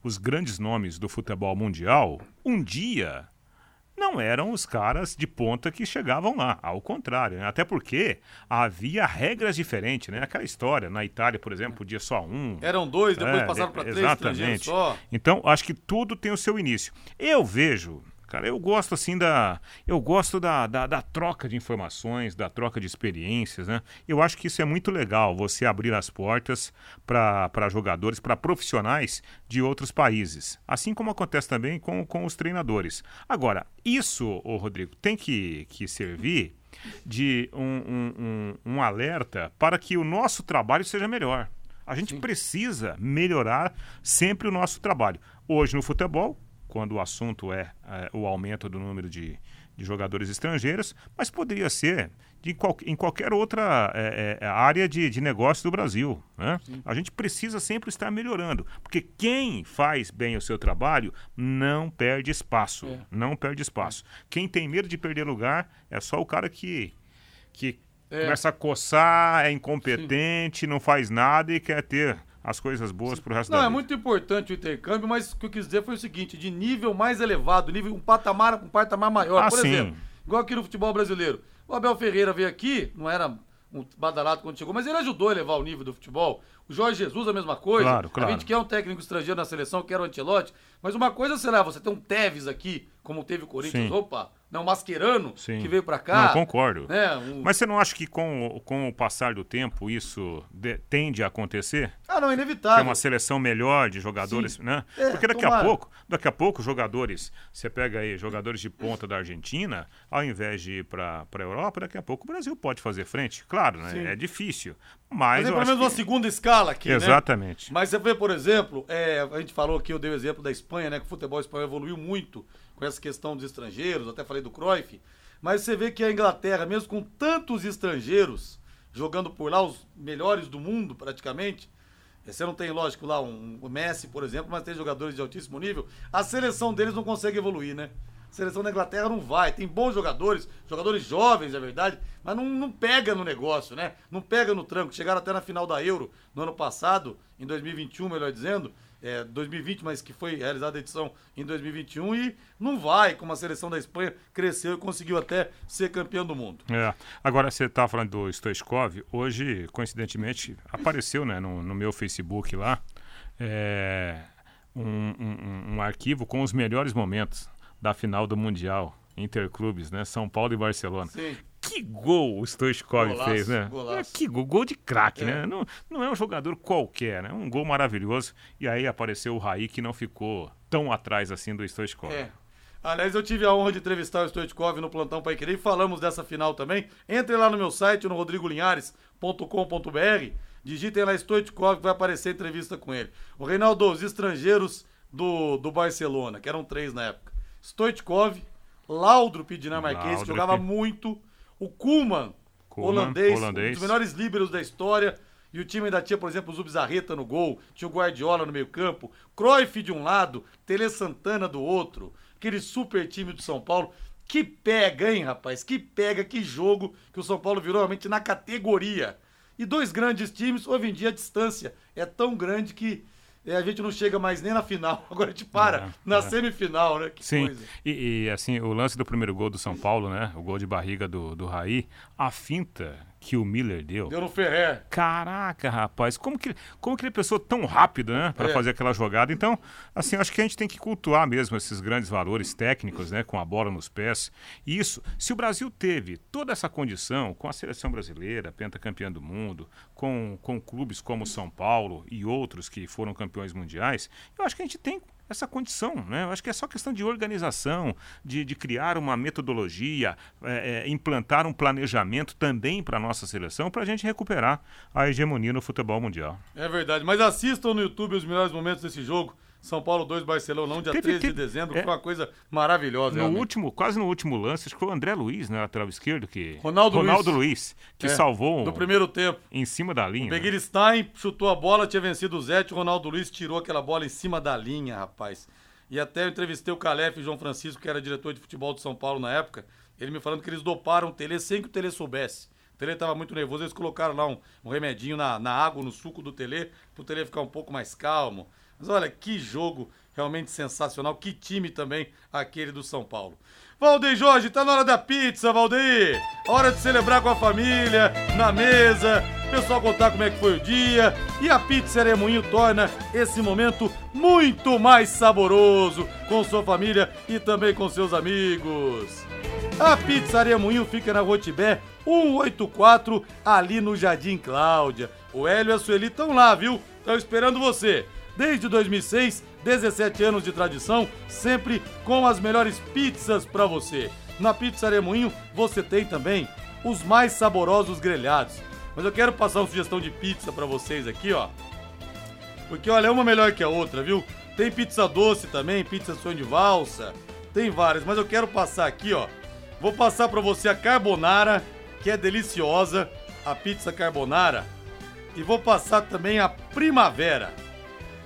os grandes nomes do futebol mundial, um dia não eram os caras de ponta que chegavam lá, ao contrário, né? até porque havia regras diferentes, né? Aquela história, na Itália, por exemplo, podia só um. Eram dois, depois é, passaram para três exatamente. só. Então, acho que tudo tem o seu início. Eu vejo, Cara, eu gosto assim da. Eu gosto da, da, da, troca de informações, da troca de experiências, né? Eu acho que isso é muito legal, você abrir as portas para jogadores, para profissionais de outros países. Assim como acontece também com, com os treinadores. Agora, isso, ô Rodrigo, tem que, que servir de um, um, um, um alerta para que o nosso trabalho seja melhor. A gente Sim. precisa melhorar sempre o nosso trabalho. Hoje no futebol, quando o assunto é, é o aumento do número de, de, jogadores estrangeiros, mas poderia ser de qual, em qualquer outra é, é, área de, de, negócio do Brasil. Né? A gente precisa sempre estar melhorando, porque quem faz bem o seu trabalho não perde espaço. É. Não perde espaço. Quem tem medo de perder lugar é só o cara que, que é. começa a coçar, é incompetente, Sim. não faz nada e quer ter as coisas boas para o resto Não, da é muito importante o intercâmbio, mas o que eu quis dizer foi o seguinte, de nível mais elevado, nível um patamar, um patamar maior. Ah, Por sim. exemplo, igual aqui no futebol brasileiro. O Abel Ferreira veio aqui, não era um badalado quando chegou, mas ele ajudou a elevar o nível do futebol. O Jorge Jesus, a mesma coisa. Claro, claro. A gente quer um técnico estrangeiro na seleção, quer o Antelote. Mas uma coisa será, você tem um Tevez aqui, como teve o Corinthians, Sim. opa, não, Mascherano, Sim. que veio para cá. Não, concordo. Né, um... Mas você não acha que com, com o passar do tempo isso de, tende a acontecer? Ah, não, inevitável. Ter uma seleção melhor de jogadores, Sim. né? É, Porque daqui tomara. a pouco, daqui a pouco jogadores, você pega aí jogadores de ponta da Argentina, ao invés de ir para a Europa, daqui a pouco o Brasil pode fazer frente. Claro, né? Sim. É difícil. Mas, Mas é pelo menos uma que... segunda escala aqui, né? Exatamente. Mas você vê, por exemplo, é, a gente falou aqui, eu dei o exemplo da Espanha, né? Que o futebol espanhol evoluiu muito com essa questão dos estrangeiros, até falei do Cruyff. Mas você vê que a Inglaterra, mesmo com tantos estrangeiros jogando por lá, os melhores do mundo praticamente, você não tem, lógico, lá um, Messi, por exemplo, mas tem jogadores de altíssimo nível, a seleção deles não consegue evoluir, né? A seleção da Inglaterra não vai. Tem bons jogadores, jogadores jovens, é verdade, mas não, não pega no negócio, né? Não pega no tranco. Chegaram até na final da Euro no ano passado, em 2021, melhor dizendo, é, 2020, mas que foi realizada a edição em 2021 e não vai, como a seleção da Espanha cresceu e conseguiu até ser campeão do mundo. É. Agora, você estava falando do Stoichkov, hoje, coincidentemente, apareceu né, no, no meu Facebook lá é, um, um, um arquivo com os melhores momentos da final do Mundial Interclubes, né? São Paulo e Barcelona. Sim. Que gol o Stoichkov Golaço, fez, né? golaço. É, que gol, gol de craque, É. né? Não, não é um jogador qualquer, né? Um gol maravilhoso. E aí apareceu o Raí que não ficou tão atrás assim do Stoichkov. É. Aliás, eu tive a honra de entrevistar o Stoichkov no Plantão Pai Querer e falamos dessa final também. Entre lá no meu site, no rodrigolinhares.com.br. Digitem lá Stoichkov que vai aparecer a entrevista com ele. O Reinaldo, os estrangeiros do, do Barcelona, que eram três na época. Stoichkov, Laudrup dinamarquês, que Laudrup. jogava muito. O Koeman, holandês, holandês. um dos melhores líberos da história. E o time ainda tinha, por exemplo, o Zubizarreta no gol, tinha o Guardiola no meio campo, Cruyff de um lado, Tele Santana do outro, aquele super time do São Paulo. Que pega, hein, rapaz? Que pega, que jogo que o São Paulo virou realmente na categoria. E dois grandes times, hoje em dia a distância é tão grande que é, a gente não chega mais nem na final. [LAUGHS] Agora a gente para É, na é. semifinal, né? Que Sim, coisa. e, e, assim, o lance do primeiro gol do São Paulo, né? O gol de barriga do, do Raí, a finta que o Miller deu. Deu no Ferrer. Caraca, rapaz, como que, como que ele pensou tão rápido, né, para É. fazer aquela jogada? Então, assim, acho que a gente tem que cultuar mesmo esses grandes valores técnicos, né, com a bola nos pés. E isso, se o Brasil teve toda essa condição com a seleção brasileira, pentacampeã do mundo, com, com clubes como o São Paulo e outros que foram campeões mundiais, eu acho que a gente tem essa condição, né? Eu acho que é só questão de organização, de, de criar uma metodologia, é, é, implantar um planejamento também para a nossa seleção, para a gente recuperar a hegemonia no futebol mundial. É verdade, mas assistam no YouTube os melhores momentos desse jogo. São Paulo 2, Barcelona 1, dia Teve- 13 de teve- dezembro. é. Foi uma coisa maravilhosa. No realmente. último, quase no último lance, acho que foi o André Luiz, né, lateral esquerdo, que Ronaldo Luiz. Luiz, que É, salvou No primeiro tempo. em cima da linha. O né? Beguiristain chutou a bola, tinha vencido o Zete, o Ronaldo Luiz tirou aquela bola em cima da linha, rapaz. E até eu entrevistei o Calef e o João Francisco, que era diretor de futebol de São Paulo na época, ele me falando que eles doparam o Tele sem que o Tele soubesse. O Tele tava muito nervoso, eles colocaram lá um, um remedinho na, na água, no suco do Tele, pro Tele ficar um pouco mais calmo. Mas olha, que jogo realmente sensacional, que time também aquele do São Paulo. Valdeir Jorge, tá na hora da pizza, Valdeir! Hora de celebrar com a família, na mesa, o pessoal contar como é que foi o dia. E a Pizzaria Moinho torna esse momento muito mais saboroso com sua família e também com seus amigos. A Pizzaria Moinho fica na Rotibé 184, ali no Jardim Cláudia. O Hélio e a Sueli estão lá, viu? Estão esperando você. Desde 2006, 17 anos de tradição, sempre com as melhores pizzas para você. Na Pizzaria Moinho você tem também os mais saborosos grelhados. Mas eu quero passar uma sugestão de pizza para vocês aqui, ó. Porque olha, é uma melhor que a outra, viu? Tem pizza doce também, pizza sonho de valsa, tem várias, mas eu quero passar aqui, ó. Vou passar para você a carbonara, que é deliciosa, a pizza carbonara, e vou passar também a primavera.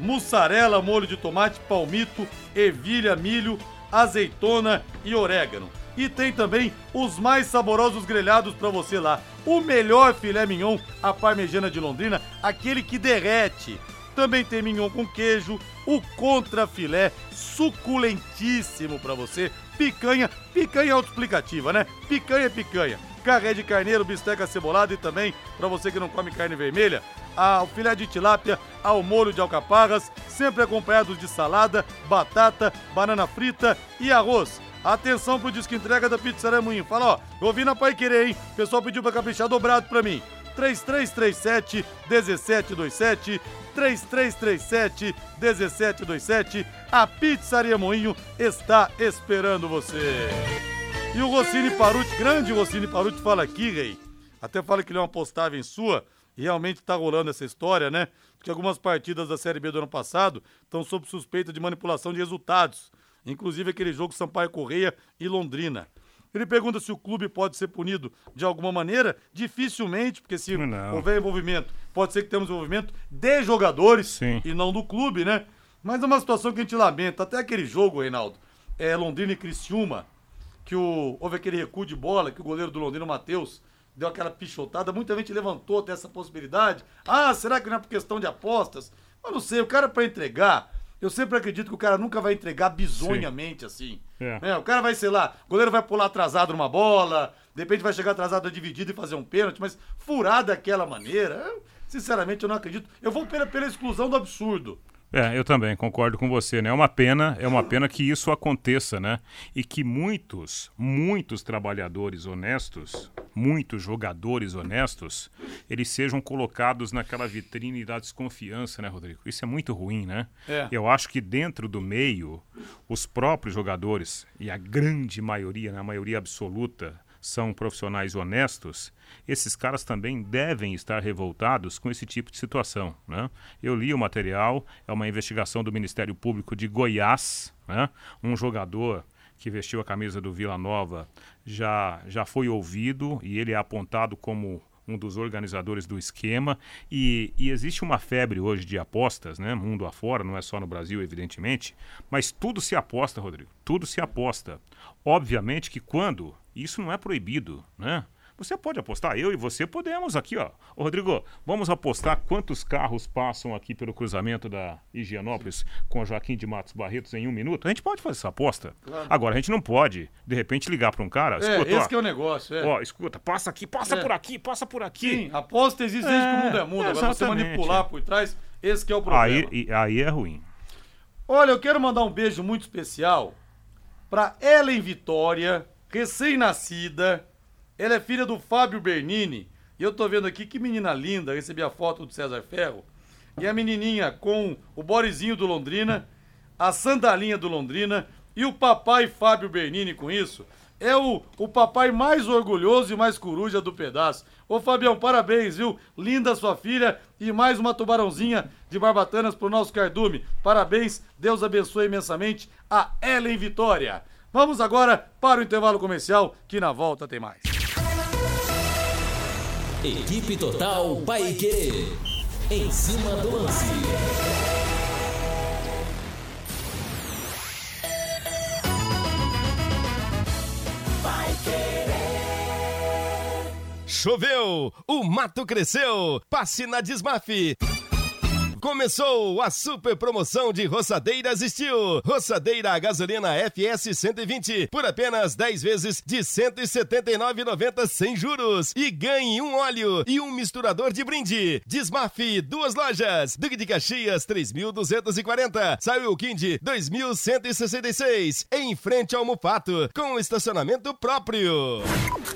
Mussarela, molho de tomate, palmito, ervilha, milho, azeitona e orégano. E tem também os mais saborosos grelhados para você lá. O melhor filé mignon, a parmegiana de Londrina, aquele que derrete. Também tem mignon com queijo, o contrafilé, suculentíssimo para você. Picanha, picanha autoexplicativa, né? Picanha é picanha. Carré de carneiro, bisteca cebolada e também, para você que não come carne vermelha, ao filé de tilápia, ao molho de alcaparras, sempre acompanhados de salada, batata, banana frita e arroz. Atenção pro disco entrega da Pizzaria Moinho. Fala, ó, eu ouvi na Pai Querer, hein? O pessoal pediu pra caprichar dobrado pra mim. 3337 1727 3337 1727 A Pizzaria Moinho está esperando você. E o Rossini Paruti, grande Rossini Paruti, fala aqui, rei. Até fala que ele é uma postagem sua. E realmente tá rolando essa história, né? Porque algumas partidas da Série B do ano passado estão sob suspeita de manipulação de resultados. Inclusive aquele jogo Sampaio Correia e Londrina. Ele pergunta se o clube pode ser punido de alguma maneira. Dificilmente, porque se Não. houver envolvimento, pode ser que temos envolvimento de jogadores Sim. e não do clube, né? Mas é uma situação que a gente lamenta. Até aquele jogo, Reinaldo, é Londrina e Criciúma, que o, houve aquele recuo de bola, que o goleiro do Londrina, o Matheus, deu aquela pichotada. Muita gente levantou até essa possibilidade. Ah, será que não é por questão de apostas? Eu não sei, o cara para entregar, eu sempre acredito que o cara nunca vai entregar bizonhamente assim. É. É, o cara vai, sei lá, o goleiro vai pular atrasado numa bola, de repente vai chegar atrasado na dividida e fazer um pênalti, mas furar daquela maneira, eu, sinceramente eu não acredito. Eu vou pela, pela exclusão do absurdo. É, eu também concordo com você, né? É uma pena, é uma pena que isso aconteça, né? E que muitos, muitos trabalhadores honestos, muitos jogadores honestos, eles sejam colocados naquela vitrine da desconfiança, né, Rodrigo? Isso é muito ruim, né? É. Eu acho que dentro do meio, os próprios jogadores, e a grande maioria, né, a maioria absoluta são profissionais honestos, esses caras também devem estar revoltados com esse tipo de situação. Né? Eu li o material, é uma investigação do Ministério Público de Goiás, né? um jogador que vestiu a camisa do Vila Nova já, já foi ouvido e ele é apontado como um dos organizadores do esquema. E, e, existe uma febre hoje de apostas, né? Mundo afora, não é só no Brasil, evidentemente. Mas tudo se aposta, Rodrigo. Tudo se aposta. Obviamente que quando. Isso não é proibido, né? Você pode apostar, eu e você podemos aqui, ó. Ô, Rodrigo, vamos apostar quantos carros passam aqui pelo cruzamento da Higienópolis com Joaquim de Matos Barretos em um minuto? A gente pode fazer essa aposta. Claro. Agora, a gente não pode, de repente, ligar para um cara. É, escuta, esse ó, é o negócio, é. Ó, escuta, passa aqui, passa é. por aqui, passa por aqui. Sim, aposta existe desde que o mundo é mundo. Agora, você manipular por trás, esse é o problema. Aí, aí é ruim. Olha, eu quero mandar um beijo muito especial para Ellen Vitória, recém-nascida ela é filha do Fábio Bernini. E eu tô vendo aqui que menina linda. Recebi a foto do César Ferro. E a menininha com o Borizinho do Londrina, a sandalinha do Londrina e o papai Fábio Bernini com isso. É o, o papai mais orgulhoso e mais coruja do pedaço. Ô Fabião, parabéns, viu? Linda sua filha e mais uma tubarãozinha de barbatanas pro nosso cardume. Parabéns, Deus abençoe imensamente a Ellen Vitória. Vamos agora para o intervalo comercial, que na volta tem mais. Equipe Total Paique. Em cima do lance. Choveu, o mato cresceu. Passe na Desmafe. Começou a super promoção de roçadeiras Steel. Roçadeira a gasolina FS 120 por apenas 10 vezes de 179,90 sem juros. E ganhe um óleo e um misturador de brinde. Desmafe, duas lojas. Duque de Caxias, 3.240. Saiu Kind, 2.166. Em frente ao Mufato, com estacionamento próprio.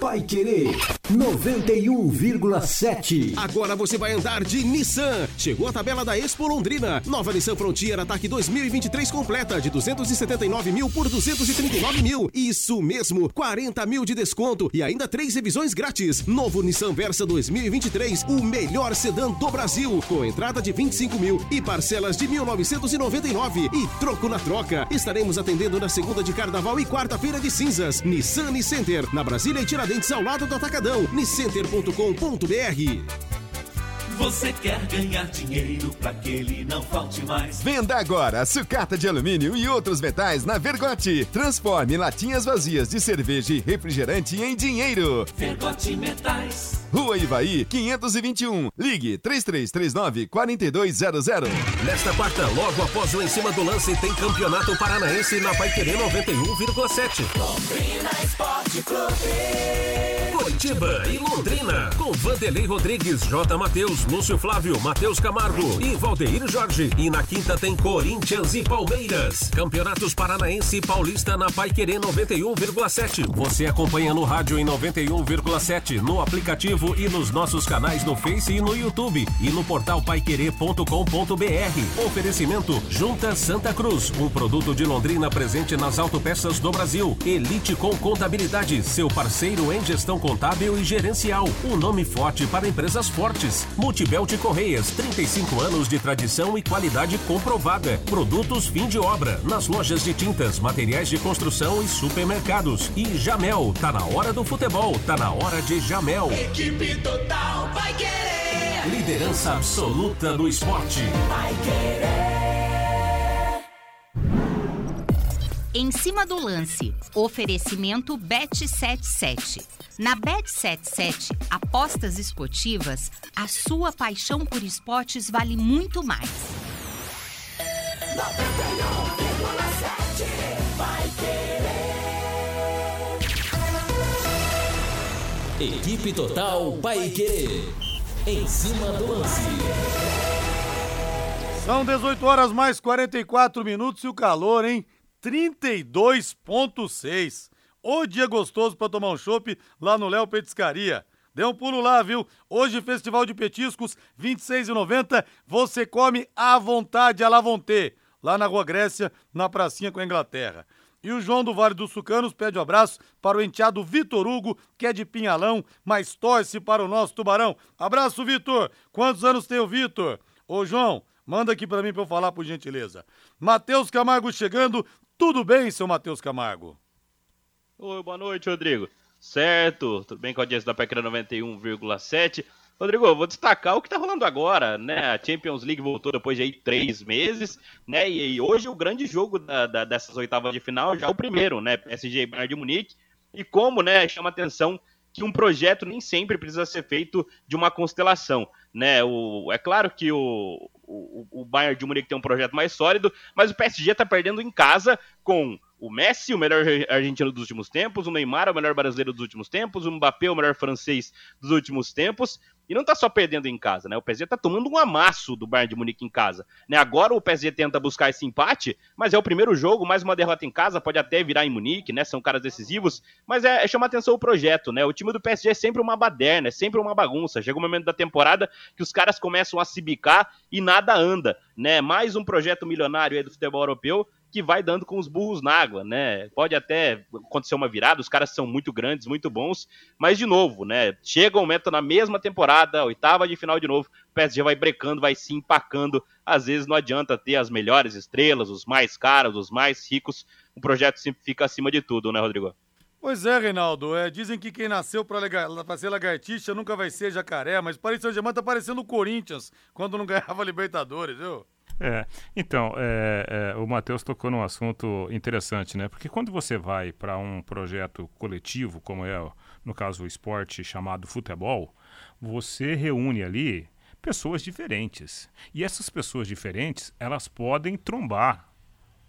Vai Querer 91,7. Agora você vai andar de Nissan. Chegou a tabela da Expo Londrina. Nova Nissan Frontier Ataque 2023 completa de 279 mil por 239 mil. Isso mesmo, 40 mil de desconto e ainda três revisões grátis. Novo Nissan Versa 2023, o melhor sedã do Brasil, com entrada de 25 mil e parcelas de 1.999 e troco na troca. Estaremos atendendo na segunda de Carnaval e quarta-feira de cinzas. Nissan Center, na Brasília e Tiradentes ao lado do Atacadão. niscenter.com.br você quer ganhar dinheiro para que ele não falte mais? Venda agora sucata de alumínio e outros metais na Vergote. Transforme latinhas vazias de cerveja e refrigerante em dinheiro. Vergote Metais. Rua Ivaí, 521. Ligue 3339 4200. Nesta quarta, logo após o Em Cima do Lance, tem Campeonato Paranaense na Paiquerê 91,7. Londrina Esporte Clube. Curitiba e Londrina, com Vanderlei Rodrigues, J. Matheus, Lúcio Flávio, Matheus Camargo e Valdeir Jorge. E na quinta tem Corinthians e Palmeiras. Campeonatos Paranaense e Paulista na Paiquerê 91,7. Você acompanha no rádio em 91,7, no aplicativo e nos nossos canais no Face e no YouTube e no portal paiquerê.com.br. Oferecimento Junta Santa Cruz, um produto de Londrina presente nas autopeças do Brasil. Elite com Contabilidade, seu parceiro em gestão contábil e gerencial. Um nome forte para empresas fortes. Multibelt Correias, 35 anos de tradição e qualidade comprovada. Produtos fim de obra, nas lojas de tintas, materiais de construção e supermercados. E Jamel, tá na hora do futebol, tá na hora de Jamel. Equipe total vai querer. Liderança absoluta do esporte. Vai querer. Em cima do lance, oferecimento Bet77. Na Bet77, apostas esportivas, a sua paixão por esportes vale muito mais. 91,7 vai querer. Equipe Total Paique. Em cima do lance. São 18 horas mais 44 minutos e o calor, hein? 32,6. O dia gostoso para tomar um chopp lá no Léo Petiscaria. Dê um pulo lá, viu? Hoje, Festival de Petiscos, R$ 26,90. Você come à vontade, à la vontade. Lá na Rua Grécia, na pracinha com a Inglaterra. E o João do Vale dos Sucanos pede um abraço para o enteado Vitor Hugo, que é de Pinhalão, mas torce para o nosso Tubarão. Abraço, Vitor! Quantos anos tem o Vitor? Ô, João, manda aqui para mim para eu falar, por gentileza. Matheus Camargo chegando. Tudo bem, seu Matheus Camargo? Oi, boa noite, Rodrigo. Certo, tudo bem com a audiência da Pequena 91,7. Rodrigo, eu vou destacar o que está rolando agora, né? A Champions League voltou depois de aí três meses, né? E, hoje o grande jogo da, da, dessas oitavas de final já é o primeiro, né? PSG e Bayern de Munique. E como, né, chama atenção que um projeto nem sempre precisa ser feito de uma constelação, né? O, é claro que o, o, o Bayern de Munique tem um projeto mais sólido, mas o PSG está perdendo em casa com o Messi, o melhor argentino dos últimos tempos, o Neymar, o melhor brasileiro dos últimos tempos, o Mbappé, o melhor francês dos últimos tempos, e não tá só perdendo em casa, né? O PSG tá tomando um amasso do Bayern de Munique em casa. Né? Agora o PSG tenta buscar esse empate, mas é o primeiro jogo, mais uma derrota em casa, pode até virar em Munique, né? São caras decisivos, mas é, é atenção o projeto, né? O time do PSG é sempre uma baderna, é sempre uma bagunça. Chega um momento da temporada que os caras começam a se bicar e nada anda, né? Mais um projeto milionário aí do futebol europeu que vai dando com os burros na água, né? Pode até acontecer uma virada, os caras são muito grandes, muito bons, mas de novo, né? Chega um momento na mesma temporada, oitava de final de novo, o PSG vai brecando, vai se empacando. Às vezes não adianta ter as melhores estrelas, os mais caros, os mais ricos. O projeto sempre fica acima de tudo, né, Rodrigo? Pois é, Reinaldo. É, dizem que quem nasceu para ser lagartixa nunca vai ser jacaré, mas o Paris Saint-Germain tá parecendo o Corinthians quando não [LAUGHS] ganhava Libertadores, viu? É, então, é, é, o Matheus tocou num assunto interessante, né? Porque quando você vai para um projeto coletivo, como é, no caso, o esporte chamado futebol, você reúne ali pessoas diferentes. E essas pessoas diferentes, elas podem trombar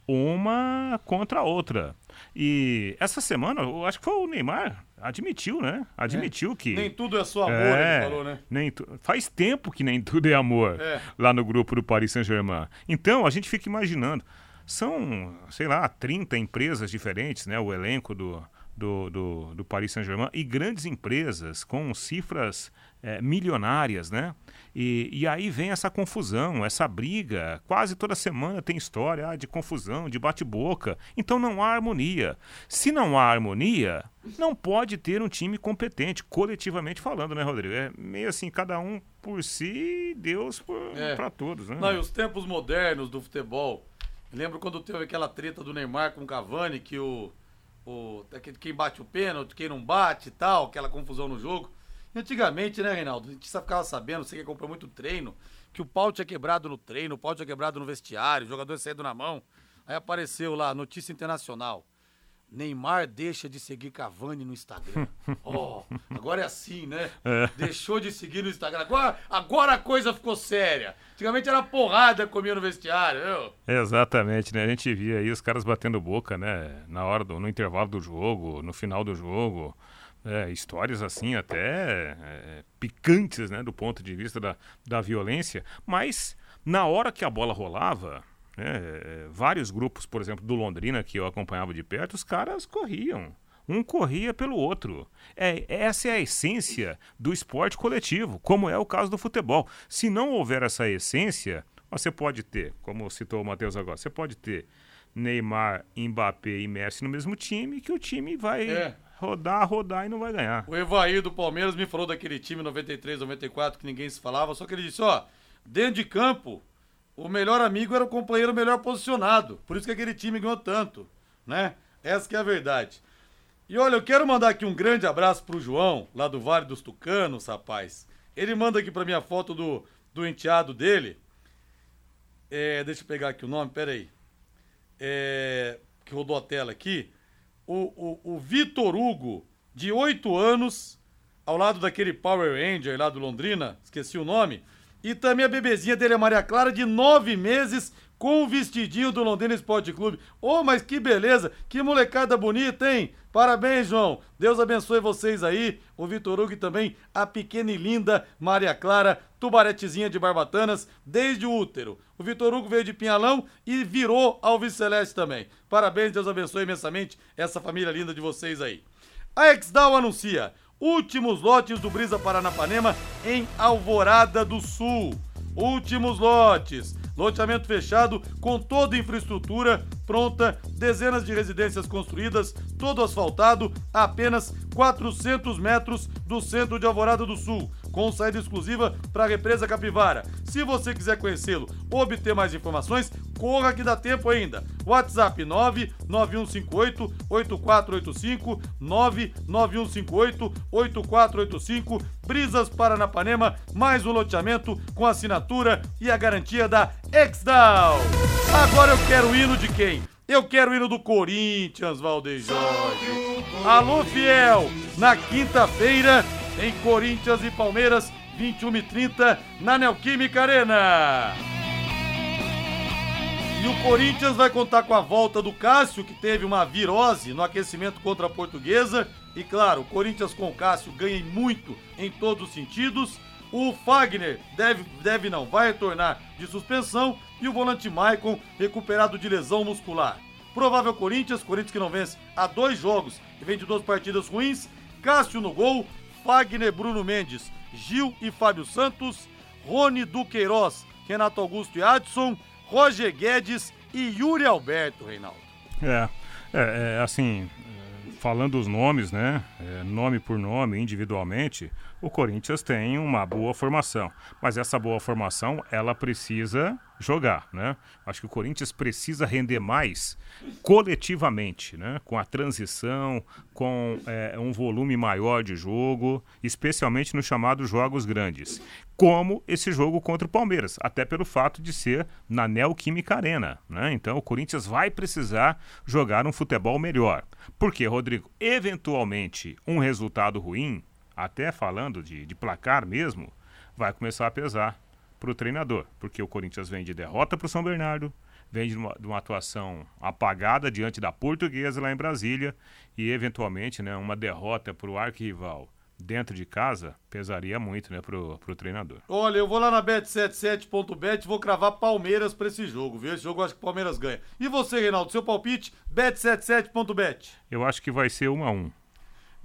uma contra a outra. E essa semana, eu acho que foi o Neymar, admitiu, né? Admitiu é. que. Nem tudo é só amor, é, ele falou, né? Nem tu... Faz tempo que nem tudo é amor é. lá no grupo do Paris Saint-Germain. Então, a gente fica imaginando. São, sei lá, 30 empresas diferentes, né? O elenco do, do, do, do Paris Saint-Germain e grandes empresas com cifras é, milionárias, né? E, e aí vem essa confusão, essa briga. Quase toda semana tem história ah, de confusão, de bate-boca. Então não há harmonia. Se não há harmonia, não pode ter um time competente, coletivamente falando, né, Rodrigo? É meio assim, cada um por si, Deus para é. todos, né? Não, e os tempos modernos do futebol. lembro quando teve aquela treta do Neymar com o Cavani, que o, o quem bate o pênalti, quem não bate e tal, aquela confusão no jogo. Antigamente, né, Reinaldo? A gente só ficava sabendo, você que comprou muito treino, que o pau tinha quebrado no treino, o pau tinha quebrado no vestiário, o jogador saído na mão. Aí apareceu lá, notícia internacional. Neymar deixa de seguir Cavani no Instagram. [LAUGHS] oh, agora é assim, né? É. Deixou de seguir no Instagram. Agora, agora a coisa ficou séria. Antigamente era porrada comia no vestiário, viu? Exatamente, né? A gente via aí os caras batendo boca, né? Na hora do, no intervalo do jogo, no final do jogo. É, histórias assim até é, picantes, né, do ponto de vista da, da violência, mas na hora que a bola rolava, né, vários grupos, por exemplo, do Londrina, que eu acompanhava de perto, os caras corriam. Um corria pelo outro. É, essa é a essência do esporte coletivo, como é o caso do futebol. Se não houver essa essência, você pode ter, como citou o Matheus agora, você pode ter Neymar, Mbappé e Messi no mesmo time, que o time vai é rodar, rodar e não vai ganhar. O Evair do Palmeiras me falou daquele time 93, 94 que ninguém se falava, só que ele disse, ó, dentro de campo, o melhor amigo era o companheiro melhor posicionado. Por isso que aquele time ganhou tanto, né? Essa que é a verdade. E olha, eu quero mandar aqui um grande abraço pro João, lá do Vale dos Tucanos, rapaz. Ele manda aqui pra mim a foto do, do enteado dele. É, deixa eu pegar aqui o nome, peraí. É, que rodou a tela aqui o, o, o Vitor Hugo, de 8 anos, ao lado daquele Power Ranger lá do Londrina, esqueci o nome, e também a bebezinha dele, a Maria Clara, de 9 meses, com o vestidinho do Londrina Esporte Clube. Oh, mas que beleza, que molecada bonita, hein? Parabéns, João. Deus abençoe vocês aí. O Vitor Hugo e também a pequena e linda Maria Clara, tubaretezinha de Barbatanas, desde o útero. O Vitor Hugo veio de Pinhalão e virou Vice Celeste também. Parabéns, Deus abençoe imensamente essa família linda de vocês aí. A Exdal anuncia últimos lotes do Brisa Paranapanema em Alvorada do Sul. Últimos lotes. Loteamento fechado com toda a infraestrutura pronta, dezenas de residências construídas, todo asfaltado, a apenas 400 metros do centro de Alvorada do Sul, com saída exclusiva para a represa Capivara. Se você quiser conhecê-lo ou obter mais informações, corra que dá tempo ainda. WhatsApp 99158 8485 99158 8485 Brisas Paranapanema, mais um loteamento com assinatura e a garantia da Exdal. Agora eu quero o hino de quem? Eu quero o hino do Corinthians, Valdeir Jorge. Alô, fiel! Na quinta-feira, em Corinthians e Palmeiras, 21 e 30 na Neoquímica Arena. E o Corinthians vai contar com a volta do Cássio, que teve uma virose no aquecimento contra a Portuguesa. E claro, o Corinthians com o Cássio ganha muito em todos os sentidos. O Fagner deve, deve não, vai retornar de suspensão. E o volante Maicon recuperado de lesão muscular. Provável Corinthians, Corinthians que não vence há dois jogos e vem de duas partidas ruins. Cássio no gol, Fagner, Bruno Mendes, Gil e Fábio Santos, Rony Duqueiroz, Renato Augusto e Adson, Roger Guedes e Yuri Alberto, Reinaldo. É, é, é assim, falando os nomes, né? É, nome por nome, individualmente, o Corinthians tem uma boa formação. Mas essa boa formação, ela precisa jogar, né? Acho que o Corinthians precisa render mais coletivamente, né? Com a transição, com é, um volume maior de jogo, especialmente nos chamados jogos grandes, como esse jogo contra o Palmeiras, até pelo fato de ser na Neoquímica Arena, né? Então o Corinthians vai precisar jogar um futebol melhor. Porque, Rodrigo, eventualmente um resultado ruim, até falando de, de placar mesmo, vai começar a pesar para o treinador, porque o Corinthians vem de derrota para o São Bernardo, vem de uma, de uma, atuação apagada diante da Portuguesa lá em Brasília e eventualmente, né, uma derrota para o arquirrival dentro de casa pesaria muito, né, pro, pro treinador. Olha, eu vou lá na bet77.bet, vou cravar Palmeiras para esse jogo, viu? Esse jogo eu acho que o Palmeiras ganha. E você, Reinaldo, seu palpite? Bet77.bet. Eu acho que vai ser 1 a 1.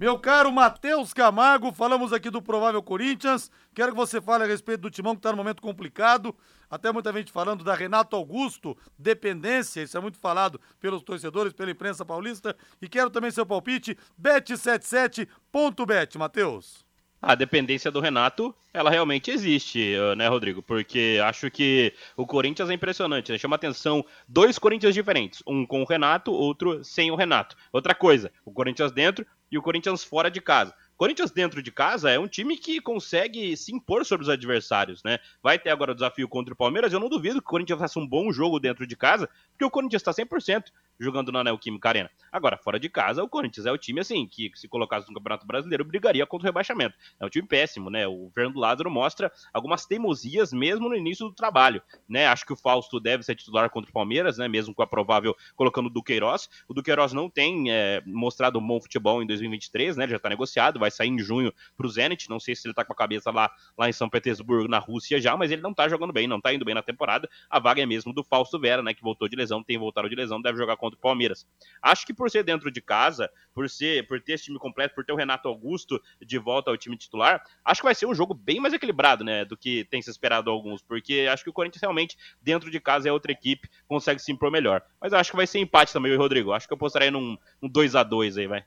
Meu caro Matheus Camargo, falamos aqui do provável Corinthians. Quero que você fale a respeito do timão que está no momento complicado. Até muita gente falando da Renato Augusto, dependência, isso é muito falado pelos torcedores, pela imprensa paulista. E quero também seu palpite, bet77.bet, Matheus. A dependência do Renato, ela realmente existe, né, Rodrigo? Porque acho que o Corinthians é impressionante, né? Chama atenção dois Corinthians diferentes, um com o Renato, outro sem o Renato. Outra coisa, o Corinthians dentro e o Corinthians fora de casa. Corinthians dentro de casa é um time que consegue se impor sobre os adversários, né? Vai ter agora o desafio contra o Palmeiras. Eu não duvido que o Corinthians faça um bom jogo dentro de casa, porque o Corinthians está 100% jogando na Neoquímica Arena. Agora, fora de casa, o Corinthians é o time, assim, que se colocasse no Campeonato Brasileiro, brigaria contra o rebaixamento. É um time péssimo, né? O Fernando Lázaro mostra algumas teimosias mesmo no início do trabalho, né? Acho que o Fausto deve ser titular contra o Palmeiras, né? Mesmo com a provável colocando o Duqueiroz. O Duqueiroz não tem é, mostrado um bom futebol em 2023, né? Ele já tá negociado, vai sair em junho pro Zenit. Não sei se ele tá com a cabeça lá, lá em São Petersburgo, na Rússia já, mas ele não tá jogando bem, não tá indo bem na temporada. A vaga é mesmo do Fausto Vera, né? Que voltou de lesão, tem voltado de lesão, deve jogar contra o Palmeiras. Acho que por ser dentro de casa, por ser, por ter esse time completo, por ter o Renato Augusto de volta ao time titular, acho que vai ser um jogo bem mais equilibrado, né, do que tem se esperado alguns, porque acho que o Corinthians realmente dentro de casa é outra equipe, consegue se impor melhor. Mas acho que vai ser empate também, Rodrigo. Acho que eu apostaria num, num 2 a 2 aí, vai.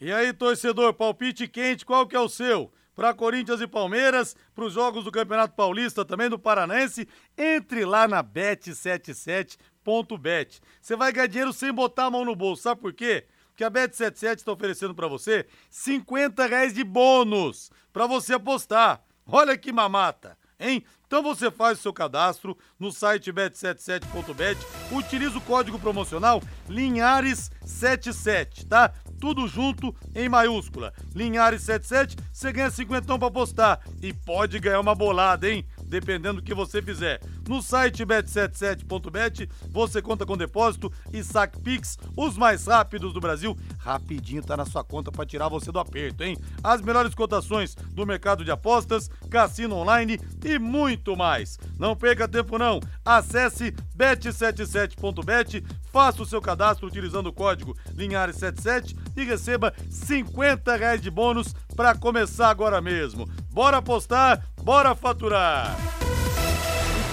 E aí, torcedor, palpite quente, qual que é o seu? Para Corinthians e Palmeiras, para os jogos do Campeonato Paulista, também do Paranense, entre lá na Bet77.bet. Você vai ganhar dinheiro sem botar a mão no bolso, sabe por quê? Porque a Bet77 está oferecendo para você 50 reais de bônus para você apostar. Olha que mamata, hein? Então você faz o seu cadastro no site bet77.bet, utiliza o código promocional Linhares77, tá? Tudo junto em maiúscula. Linhares77, você ganha 50 para apostar e pode ganhar uma bolada, hein? Dependendo do que você fizer. No site bet77.bet, você conta com depósito e saque Pix, os mais rápidos do Brasil. Rapidinho tá na sua conta para tirar você do aperto, hein? As melhores cotações do mercado de apostas, cassino online e muito mais. Não perca tempo não. Acesse bet77.bet, faça o seu cadastro utilizando o código Linhares77 e receba 50 reais de bônus para começar agora mesmo. Bora apostar, bora faturar!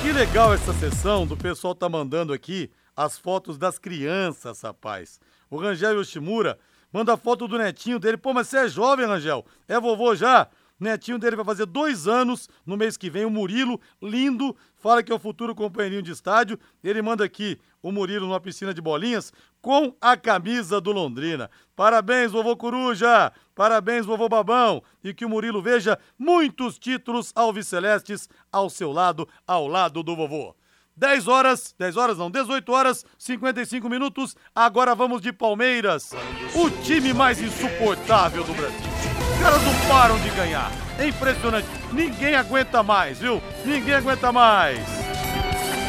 Que legal essa sessão do pessoal tá mandando aqui as fotos das crianças, rapaz. O Rangel Yoshimura manda foto do netinho dele. Pô, mas você é jovem, Rangel? É vovô já? Netinho dele vai fazer dois anos no mês que vem. O Murilo, lindo, fala que é o futuro companheirinho de estádio. Ele manda aqui o Murilo numa piscina de bolinhas com a camisa do Londrina. Parabéns, vovô Coruja! Parabéns, vovô Babão! E que o Murilo veja muitos títulos alvicelestes ao seu lado, ao lado do vovô. 10 horas, 10 horas não, 18 horas, 55 minutos. Agora vamos de Palmeiras, o time mais insuportável do Brasil. Os caras não param de ganhar. É impressionante. Ninguém aguenta mais, viu? Ninguém aguenta mais.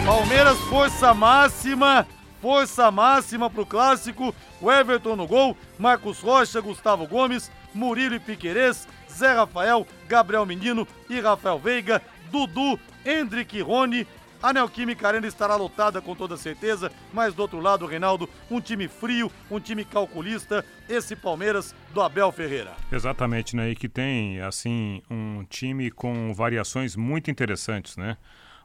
Palmeiras, força máxima. Força máxima pro clássico. O Everton no gol. Marcos Rocha, Gustavo Gomes, Murilo e Piquerez, Zé Rafael, Gabriel Menino e Rafael Veiga, Dudu, Hendrick Rony, a Neoquímica Arena estará lotada com toda certeza, mas do outro lado, Reinaldo, um time frio, um time calculista, esse Palmeiras do Abel Ferreira. Exatamente, né? E que tem, assim, um time com variações muito interessantes, né?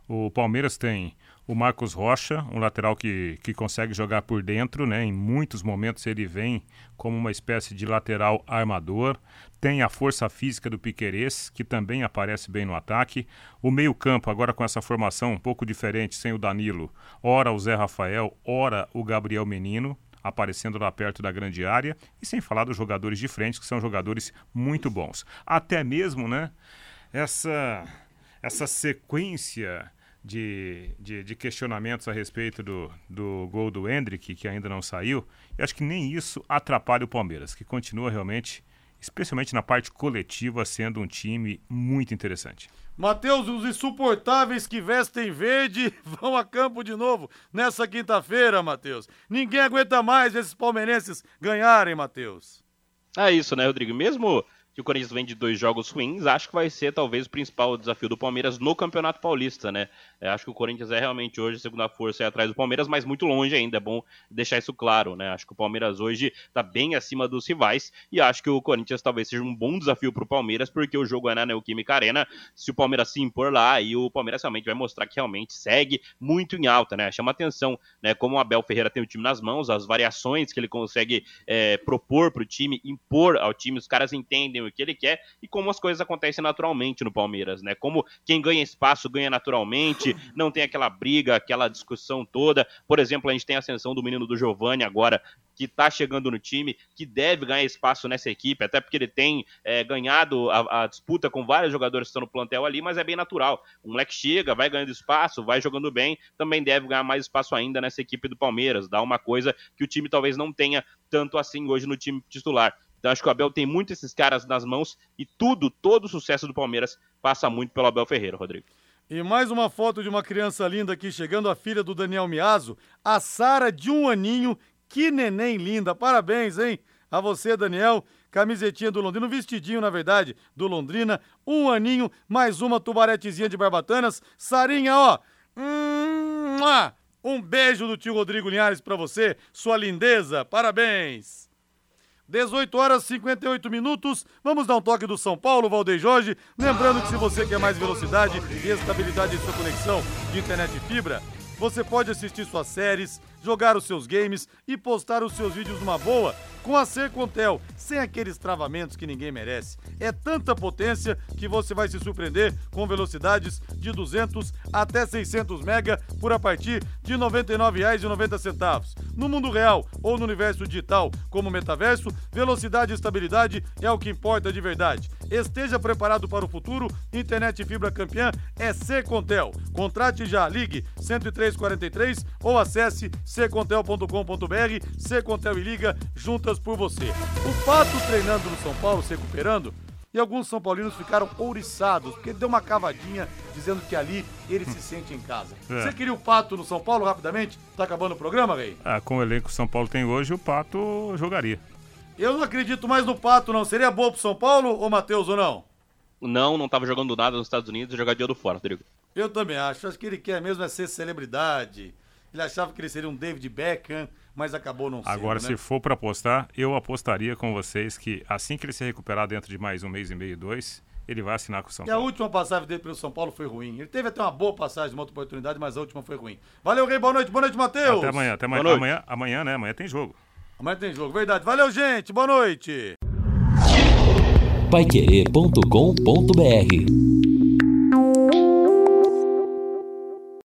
O Palmeiras tem o Marcos Rocha, um lateral que, que consegue jogar por dentro, né? Em muitos momentos ele vem como uma espécie de lateral armador. Tem a força física do Piquerez, que também aparece bem no ataque. O meio-campo, agora com essa formação um pouco diferente, sem o Danilo, ora o Zé Rafael, ora o Gabriel Menino, aparecendo lá perto da grande área. E sem falar dos jogadores de frente, que são jogadores muito bons. Até mesmo, né? Essa, essa sequência de, de, de, questionamentos a respeito do, do gol do Hendrick, que ainda não saiu, e acho que nem isso atrapalha o Palmeiras, que continua realmente, especialmente na parte coletiva, sendo um time muito interessante. Matheus, os insuportáveis que vestem verde [LAUGHS] vão a campo de novo nessa quinta-feira, Matheus. Ninguém aguenta mais esses palmeirenses ganharem, Matheus. É isso, né, Rodrigo? Mesmo que o Corinthians vem de dois jogos ruins, acho que vai ser talvez o principal desafio do Palmeiras no Campeonato Paulista, né? É, acho que o Corinthians é realmente hoje a segunda força aí atrás do Palmeiras, mas muito longe ainda, é bom deixar isso claro, né? Acho que o Palmeiras hoje está bem acima dos rivais e acho que o Corinthians talvez seja um bom desafio para o Palmeiras, porque o jogo é na Neoquímica Arena, se o Palmeiras se impor lá, e o Palmeiras realmente vai mostrar que realmente segue muito em alta, né? Chama atenção, né? Como o Abel Ferreira tem o time nas mãos, as variações que ele consegue é, propor para o time, impor ao time, os caras entendem o que ele quer e como as coisas acontecem naturalmente no Palmeiras, né? Como quem ganha espaço ganha naturalmente, [LAUGHS] não tem aquela briga, aquela discussão toda. Por exemplo, a gente tem a ascensão do menino do Giovani agora, que está chegando no time, que deve ganhar espaço nessa equipe, até porque ele tem é, ganhado a, a, disputa com vários jogadores que estão no plantel ali, mas é bem natural. O moleque chega, vai ganhando espaço, vai jogando bem, também deve ganhar mais espaço ainda nessa equipe do Palmeiras, dá uma coisa que o time talvez não tenha tanto assim hoje no time titular. Então acho que o Abel tem muito esses caras nas mãos e tudo, todo o sucesso do Palmeiras passa muito pelo Abel Ferreira, Rodrigo. E mais uma foto de uma criança linda aqui chegando, a filha do Daniel Miazo, a Sara de um aninho. Que neném linda, parabéns, hein? A você, Daniel. Camisetinha do Londrina, um vestidinho, na verdade, do Londrina. Um aninho, mais uma tubaretezinha de barbatanas. Sarinha, ó. Um beijo do tio Rodrigo Linhares para você, sua lindeza. Parabéns. 18 horas e 58 minutos. Vamos dar um toque do São Paulo, Valdeir Jorge. Lembrando que se você quer mais velocidade e estabilidade em sua conexão de internet e fibra, você pode assistir suas séries, jogar os seus games e postar os seus vídeos numa boa com a Sercontel, sem aqueles travamentos que ninguém merece. É tanta potência que você vai se surpreender com velocidades de 200 até 600 mega por a partir de R$ 99,90. No mundo real ou no universo digital, como metaverso, velocidade e estabilidade é o que importa de verdade. Esteja preparado para o futuro. Internet fibra campeã é Sercontel. Contrate já, ligue 10343 ou acesse ccontel.com.br. Sercontel e liga juntas por você. O Pato treinando no São Paulo, se recuperando, e alguns São Paulinos ficaram ouriçados, porque ele deu uma cavadinha dizendo que ali ele se sente em casa. [LAUGHS] É. Você queria o Pato no São Paulo rapidamente? Tá acabando o programa, Rei? Ah, com o elenco que o São Paulo tem hoje, o Pato jogaria. Eu não acredito mais no Pato, não. Seria bom pro São Paulo, ou Matheus, ou não? Não, não tava jogando nada nos Estados Unidos e jogaria do fora, Rodrigo. Eu também acho. Acho que ele quer mesmo é ser celebridade. Ele achava que ele seria um David Beckham, mas acabou não sendo. Agora, né? se for para apostar, eu apostaria com vocês que assim que ele se recuperar dentro de mais um mês e meio, dois, ele vai assinar com o São E a Paulo. última passagem dele pelo São Paulo foi ruim. Ele teve até uma boa passagem, uma outra oportunidade, mas a última foi ruim. Valeu, Rei, boa noite. Boa noite, Matheus. Até amanhã, até amanhã. Boa noite. Amanhã, amanhã, né? Amanhã tem jogo. Amanhã tem jogo, verdade. Valeu, gente. Boa noite. Paiquerê.com.br